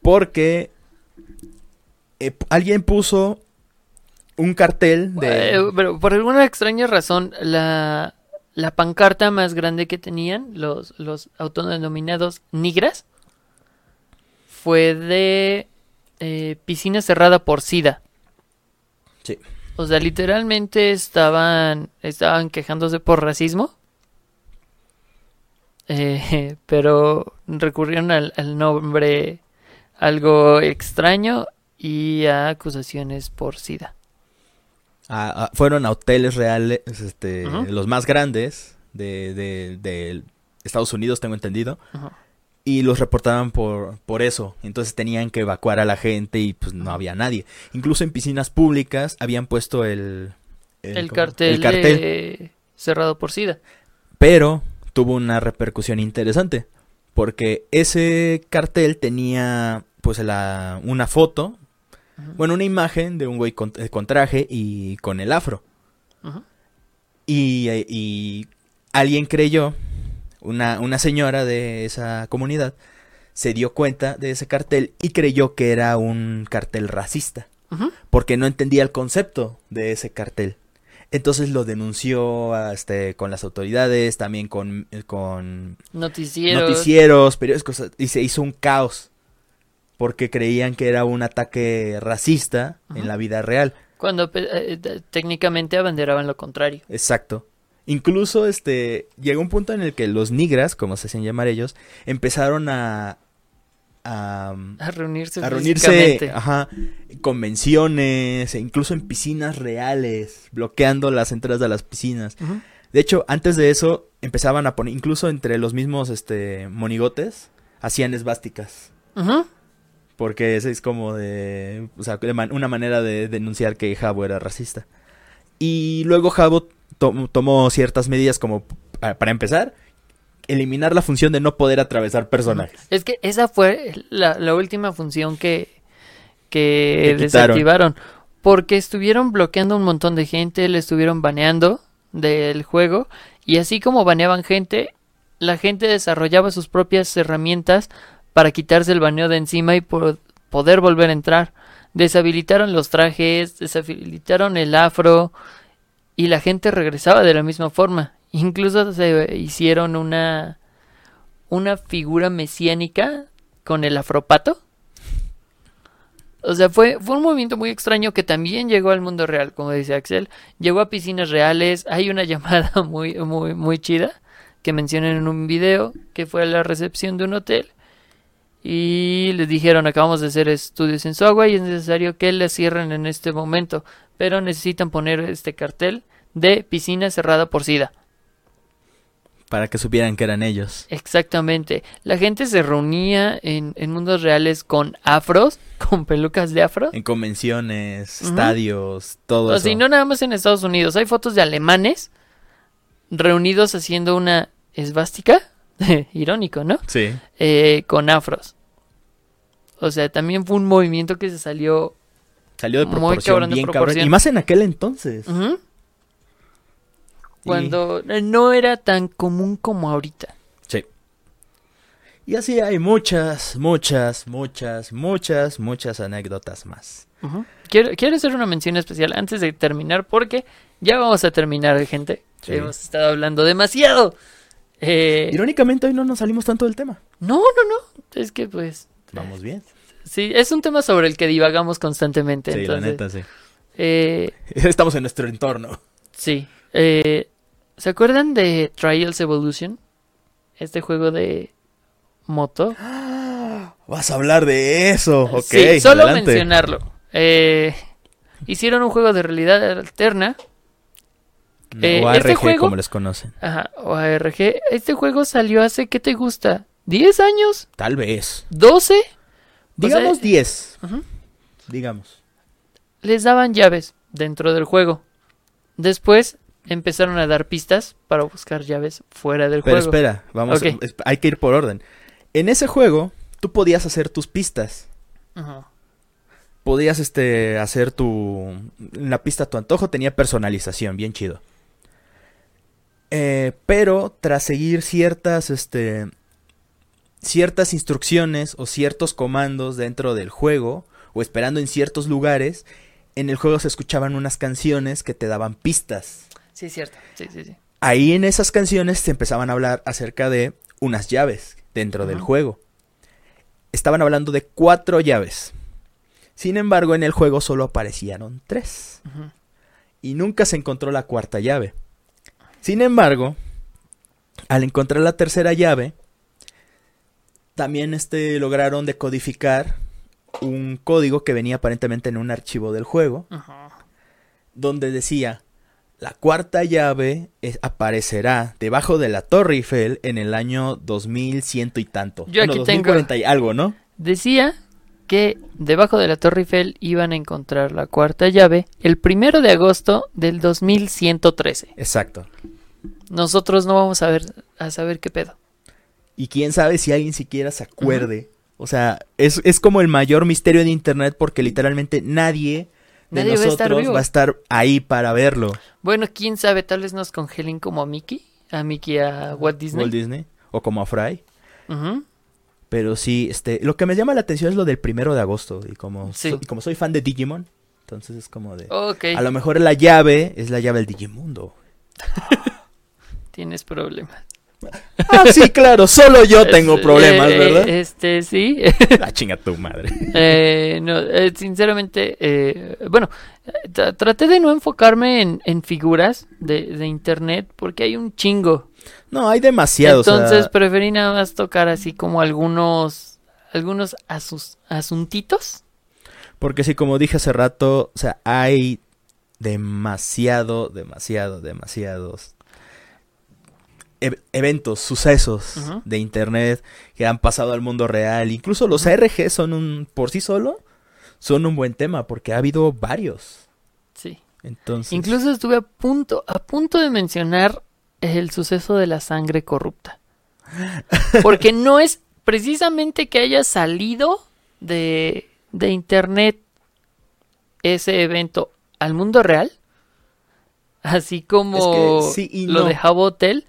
Porque eh, alguien puso un cartel de... Eh, pero por alguna extraña razón, la, la pancarta más grande que tenían los, los autodenominados nigras fue de eh, piscina cerrada por SIDA. Sí. O sea, literalmente estaban, estaban quejándose por racismo. Eh, pero recurrieron al, al nombre algo extraño y a acusaciones por SIDA. Fueron a hoteles reales, este, los más grandes de, de- de Estados Unidos, tengo entendido. Y los reportaban por, por eso. Entonces tenían que evacuar a la gente y pues no había nadie. Incluso en piscinas públicas habían puesto el... El, cartel, el cartel. de- cerrado por SIDA. Pero tuvo una repercusión interesante. Porque ese cartel tenía pues la, una foto, bueno, una imagen de un güey con, eh, con traje y con el afro. Y, eh, y alguien creyó, una, una señora de esa comunidad, se dio cuenta de ese cartel y creyó que era un cartel racista. Porque no entendía el concepto de ese cartel. Entonces lo denunció a, este, con las autoridades, también con, eh, con Noticieros. noticieros, periódicos, y se hizo un caos. Porque creían que era un ataque racista en la vida real. Cuando eh, técnicamente abanderaban lo contrario. Exacto. Incluso este llegó un punto en el que los nigras, como se hacen llamar ellos, empezaron a a, A reunirse. a reunirse, ajá, convenciones, e incluso en piscinas reales, bloqueando las entradas de las piscinas. De hecho, antes de eso empezaban a poner incluso entre los mismos este monigotes hacían esvásticas. Porque ese es como de. O sea, de man- una manera de denunciar que Jabo era racista. Y luego Jabo to- tomó ciertas medidas como, pa- para empezar, eliminar la función de no poder atravesar personajes. Es que esa fue la, la última función que, Que que quitaron. desactivaron. Porque estuvieron bloqueando un montón de gente, le estuvieron baneando del juego. Y así como baneaban gente, la gente desarrollaba sus propias herramientas para quitarse el baneo de encima y por poder volver a entrar. Deshabilitaron los trajes, deshabilitaron el afro y la gente regresaba de la misma forma. Incluso se hicieron una una figura mesiánica con el afropato. O sea, fue, fue un movimiento muy extraño que también llegó al mundo real, como dice Axel. Llegó a piscinas reales. Hay una llamada muy, muy, muy chida que mencionan en un video que fue a la recepción de un hotel. Y les dijeron, acabamos de hacer estudios en su y es necesario que la cierren en este momento. Pero necesitan poner este cartel de piscina cerrada por SIDA. Para que supieran que eran ellos. Exactamente. La gente se reunía en, en mundos reales con afros, con pelucas de afro. En convenciones, estadios, todo O eso. y no nada más en Estados Unidos. Hay fotos de alemanes reunidos haciendo una esvástica. Irónico, ¿no? Sí. Eh, con afros. O sea, también fue un movimiento que se salió. Salió de Muy proporción, de cabrón. proporción. Y más en aquel entonces. Y- Cuando no era tan común como ahorita. Sí. Y así hay muchas, muchas, muchas, muchas, muchas anécdotas más. Quiero, quiero hacer una mención especial antes de terminar porque ya vamos a terminar, gente. Sí. Hemos estado hablando demasiado. Eh, Irónicamente hoy no nos salimos tanto del tema. no, no, no. Es que pues... Vamos bien. Sí, es un tema sobre el que divagamos constantemente. Sí, la neta, sí. eh, Estamos en nuestro entorno. sí. Eh, ¿Se acuerdan de Trials Evolution? Este juego de moto. Vas a hablar de eso. Ok, sí, solo adelante. mencionarlo. Eh, hicieron un juego de realidad alterna. Eh, o este ARG, juego- como les conocen. Ajá, o ARG. Este juego salió hace, ¿qué te gusta? ¿10 años? Tal vez. ¿12? Digamos sea, 10. Ujú. Digamos. Les daban llaves dentro del juego. Después empezaron a dar pistas para buscar llaves fuera del Pero juego. espera, vamos, es- hay que ir por orden. En ese juego, tú podías hacer tus pistas. Ajá. Podías este hacer tu la pista a tu antojo, tenía personalización, bien chido. Eh, pero tras seguir ciertas este ciertas instrucciones o ciertos comandos dentro del juego o esperando en ciertos lugares, en el juego se escuchaban unas canciones que te daban pistas. Sí, es cierto. Sí, sí, sí. Ahí en esas canciones se empezaban a hablar acerca de unas llaves dentro del juego. Estaban hablando de cuatro llaves. Sin embargo, en el juego solo aparecieron tres. Y nunca se encontró la cuarta llave. Sin embargo, al encontrar la tercera llave, también este, lograron decodificar un código que venía aparentemente en un archivo del juego, Ajá. donde decía, la cuarta llave es- aparecerá debajo de la Torre Eiffel en el año 2100 y tanto. Yo aquí tengo- 2040 y algo, ¿no? Decía que debajo de la Torre Eiffel iban a encontrar la cuarta llave el primero de agosto del 2113. Exacto. Nosotros no vamos a ver a saber qué pedo. Y quién sabe si alguien siquiera se acuerde. O sea, es, es como el mayor misterio de Internet porque literalmente nadie de Nadie va a estar nosotros vivo. va a estar ahí para verlo. Bueno, quién sabe, tal vez nos congelen como a Mickey, a Mickey a Walt Disney. Walt Disney. O como a Fry. Pero sí, este, lo que me llama la atención es lo del primero de agosto. Y como, Sí. so- y como soy fan de Digimon, entonces es como de... Ok, A lo mejor la llave es la llave del Digimundo. tienes problemas. Ah, sí, claro, solo yo tengo problemas, eh, ¿verdad? Este, sí. La chinga tu madre. Eh, no, eh, sinceramente, eh, bueno, eh, tra- traté de no enfocarme en, en figuras de, de internet porque hay un chingo. No, hay demasiados. o sea, Entonces preferí nada más tocar así como algunos, algunos asus- asuntitos. Porque sí, como dije hace rato, o sea, hay demasiado, demasiado, demasiados e- eventos, sucesos de internet que han pasado al mundo real. Incluso los ARG son un, por sí solo, son un buen tema porque ha habido varios. Sí. Entonces, Incluso estuve a punto, a punto de mencionar el suceso de la sangre corrupta. Porque no es precisamente que haya salido de, de internet ese evento al mundo real. Así como Es que sí y lo de Habbo Hotel.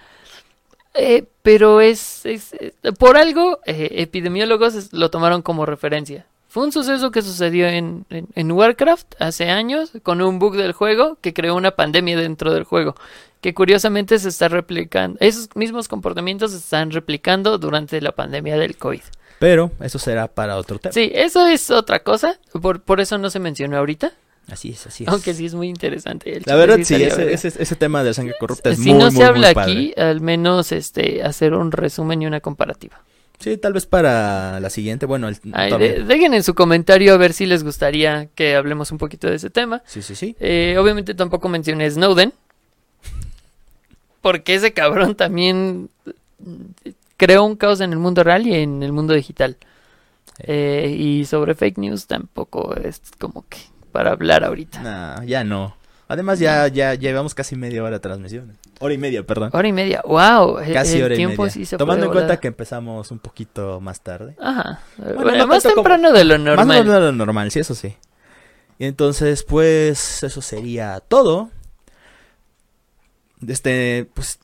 Eh, pero es, es- por algo eh, epidemiólogos lo tomaron como referencia. Fue un suceso que sucedió en, en- en Warcraft hace años con un bug del juego que creó una pandemia dentro del juego. Que curiosamente se está replicando. Esos mismos comportamientos se están replicando durante la pandemia del COVID. pero eso será para otro tema. Sí, eso es otra cosa. Por, por eso no se mencionó ahorita. Así es, así es. Aunque sí es muy interesante. el La verdad, sí, ese, verga. ese, ese tema de la sangre corrupta es si muy, no muy, se habla muy padre. aquí, al menos este hacer un resumen y una comparativa. Sí, tal vez para la siguiente. Bueno, el, Ay, de- dejen en su comentario a ver si les gustaría que hablemos un poquito de ese tema. Sí, sí, sí. Eh, obviamente tampoco mencioné Snowden. Porque ese cabrón también mm, creó un caos en el mundo real y en el mundo digital. Eh, y sobre fake news tampoco es como que para hablar ahorita. Nah, ya no. Además, ya, ya llevamos casi media hora de transmisión. Hora y media, perdón. Hora y media. ¡Wow! Casi el hora y media. sí se Tomando en cuenta que empezamos un poquito más tarde. Ajá. Bueno, Bueno, no más como- temprano de lo Más normal. de lo normal, sí, eso sí. Y entonces, pues, eso sería todo. Este, pues,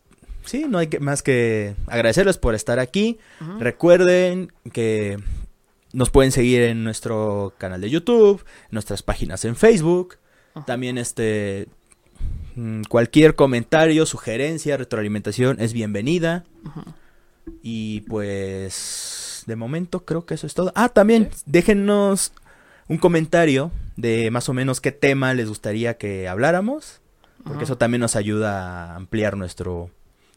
sí, no hay que, más que agradecerles por estar aquí. Recuerden que nos pueden seguir en nuestro canal de YouTube, en nuestras páginas en Facebook. Ajá. También este mm, cualquier comentario, sugerencia, retroalimentación es bienvenida. Y pues de momento creo que eso es todo. Ah, también déjennos un comentario de más o menos qué tema les gustaría que habláramos, porque eso también nos ayuda a ampliar nuestro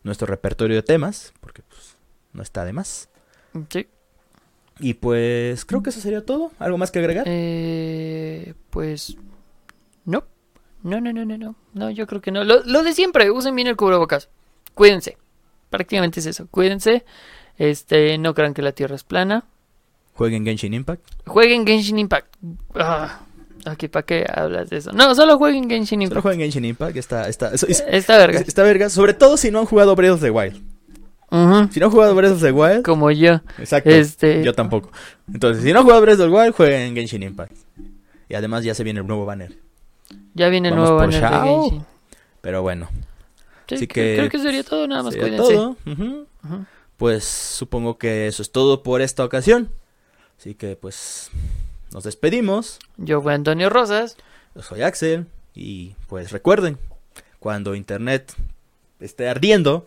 nuestro repertorio de temas, porque pues no está de más. Sí. Y pues creo que eso sería todo. ¿Algo más que agregar? Eh, pues no. No, no, no, no, no. No, yo creo que no. Lo, lo de siempre, usen bien el cubrebocas. Cuídense. Prácticamente es eso. Cuídense. Este, no crean que la Tierra es plana. Jueguen Genshin Impact. Jueguen Genshin Impact. Ah, ok, ¿para qué hablas de eso? No, solo jueguen Genshin Solo Impact. jueguen Genshin Impact, está, está, es- es- Esta verga. está verga. Sobre todo si no han jugado Breath of the Wild. Ujú, Si no han jugado Breath of the Wild, Como yo. exacto. Este. Yo tampoco. Entonces, si no han jugado Breath of the Wild, jueguen Genshin Impact. Y además ya se viene el nuevo banner. Ya viene el Vamos nuevo banner de. Genshin. Pero bueno, Sí, Así que creo que sería todo. Nada más sería todo. Pues supongo que eso es todo por esta ocasión. Así que pues nos despedimos. Yo fui Antonio Rosas. Yo soy Axel. Y pues recuerden, cuando internet esté ardiendo,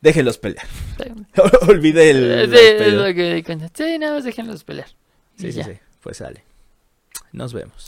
déjenlos pelear. Olvide el... Sí, es peleas. lo que. Sí, nada más déjenlos pelear. Sí, sí, sí. Pues sale. Nos vemos.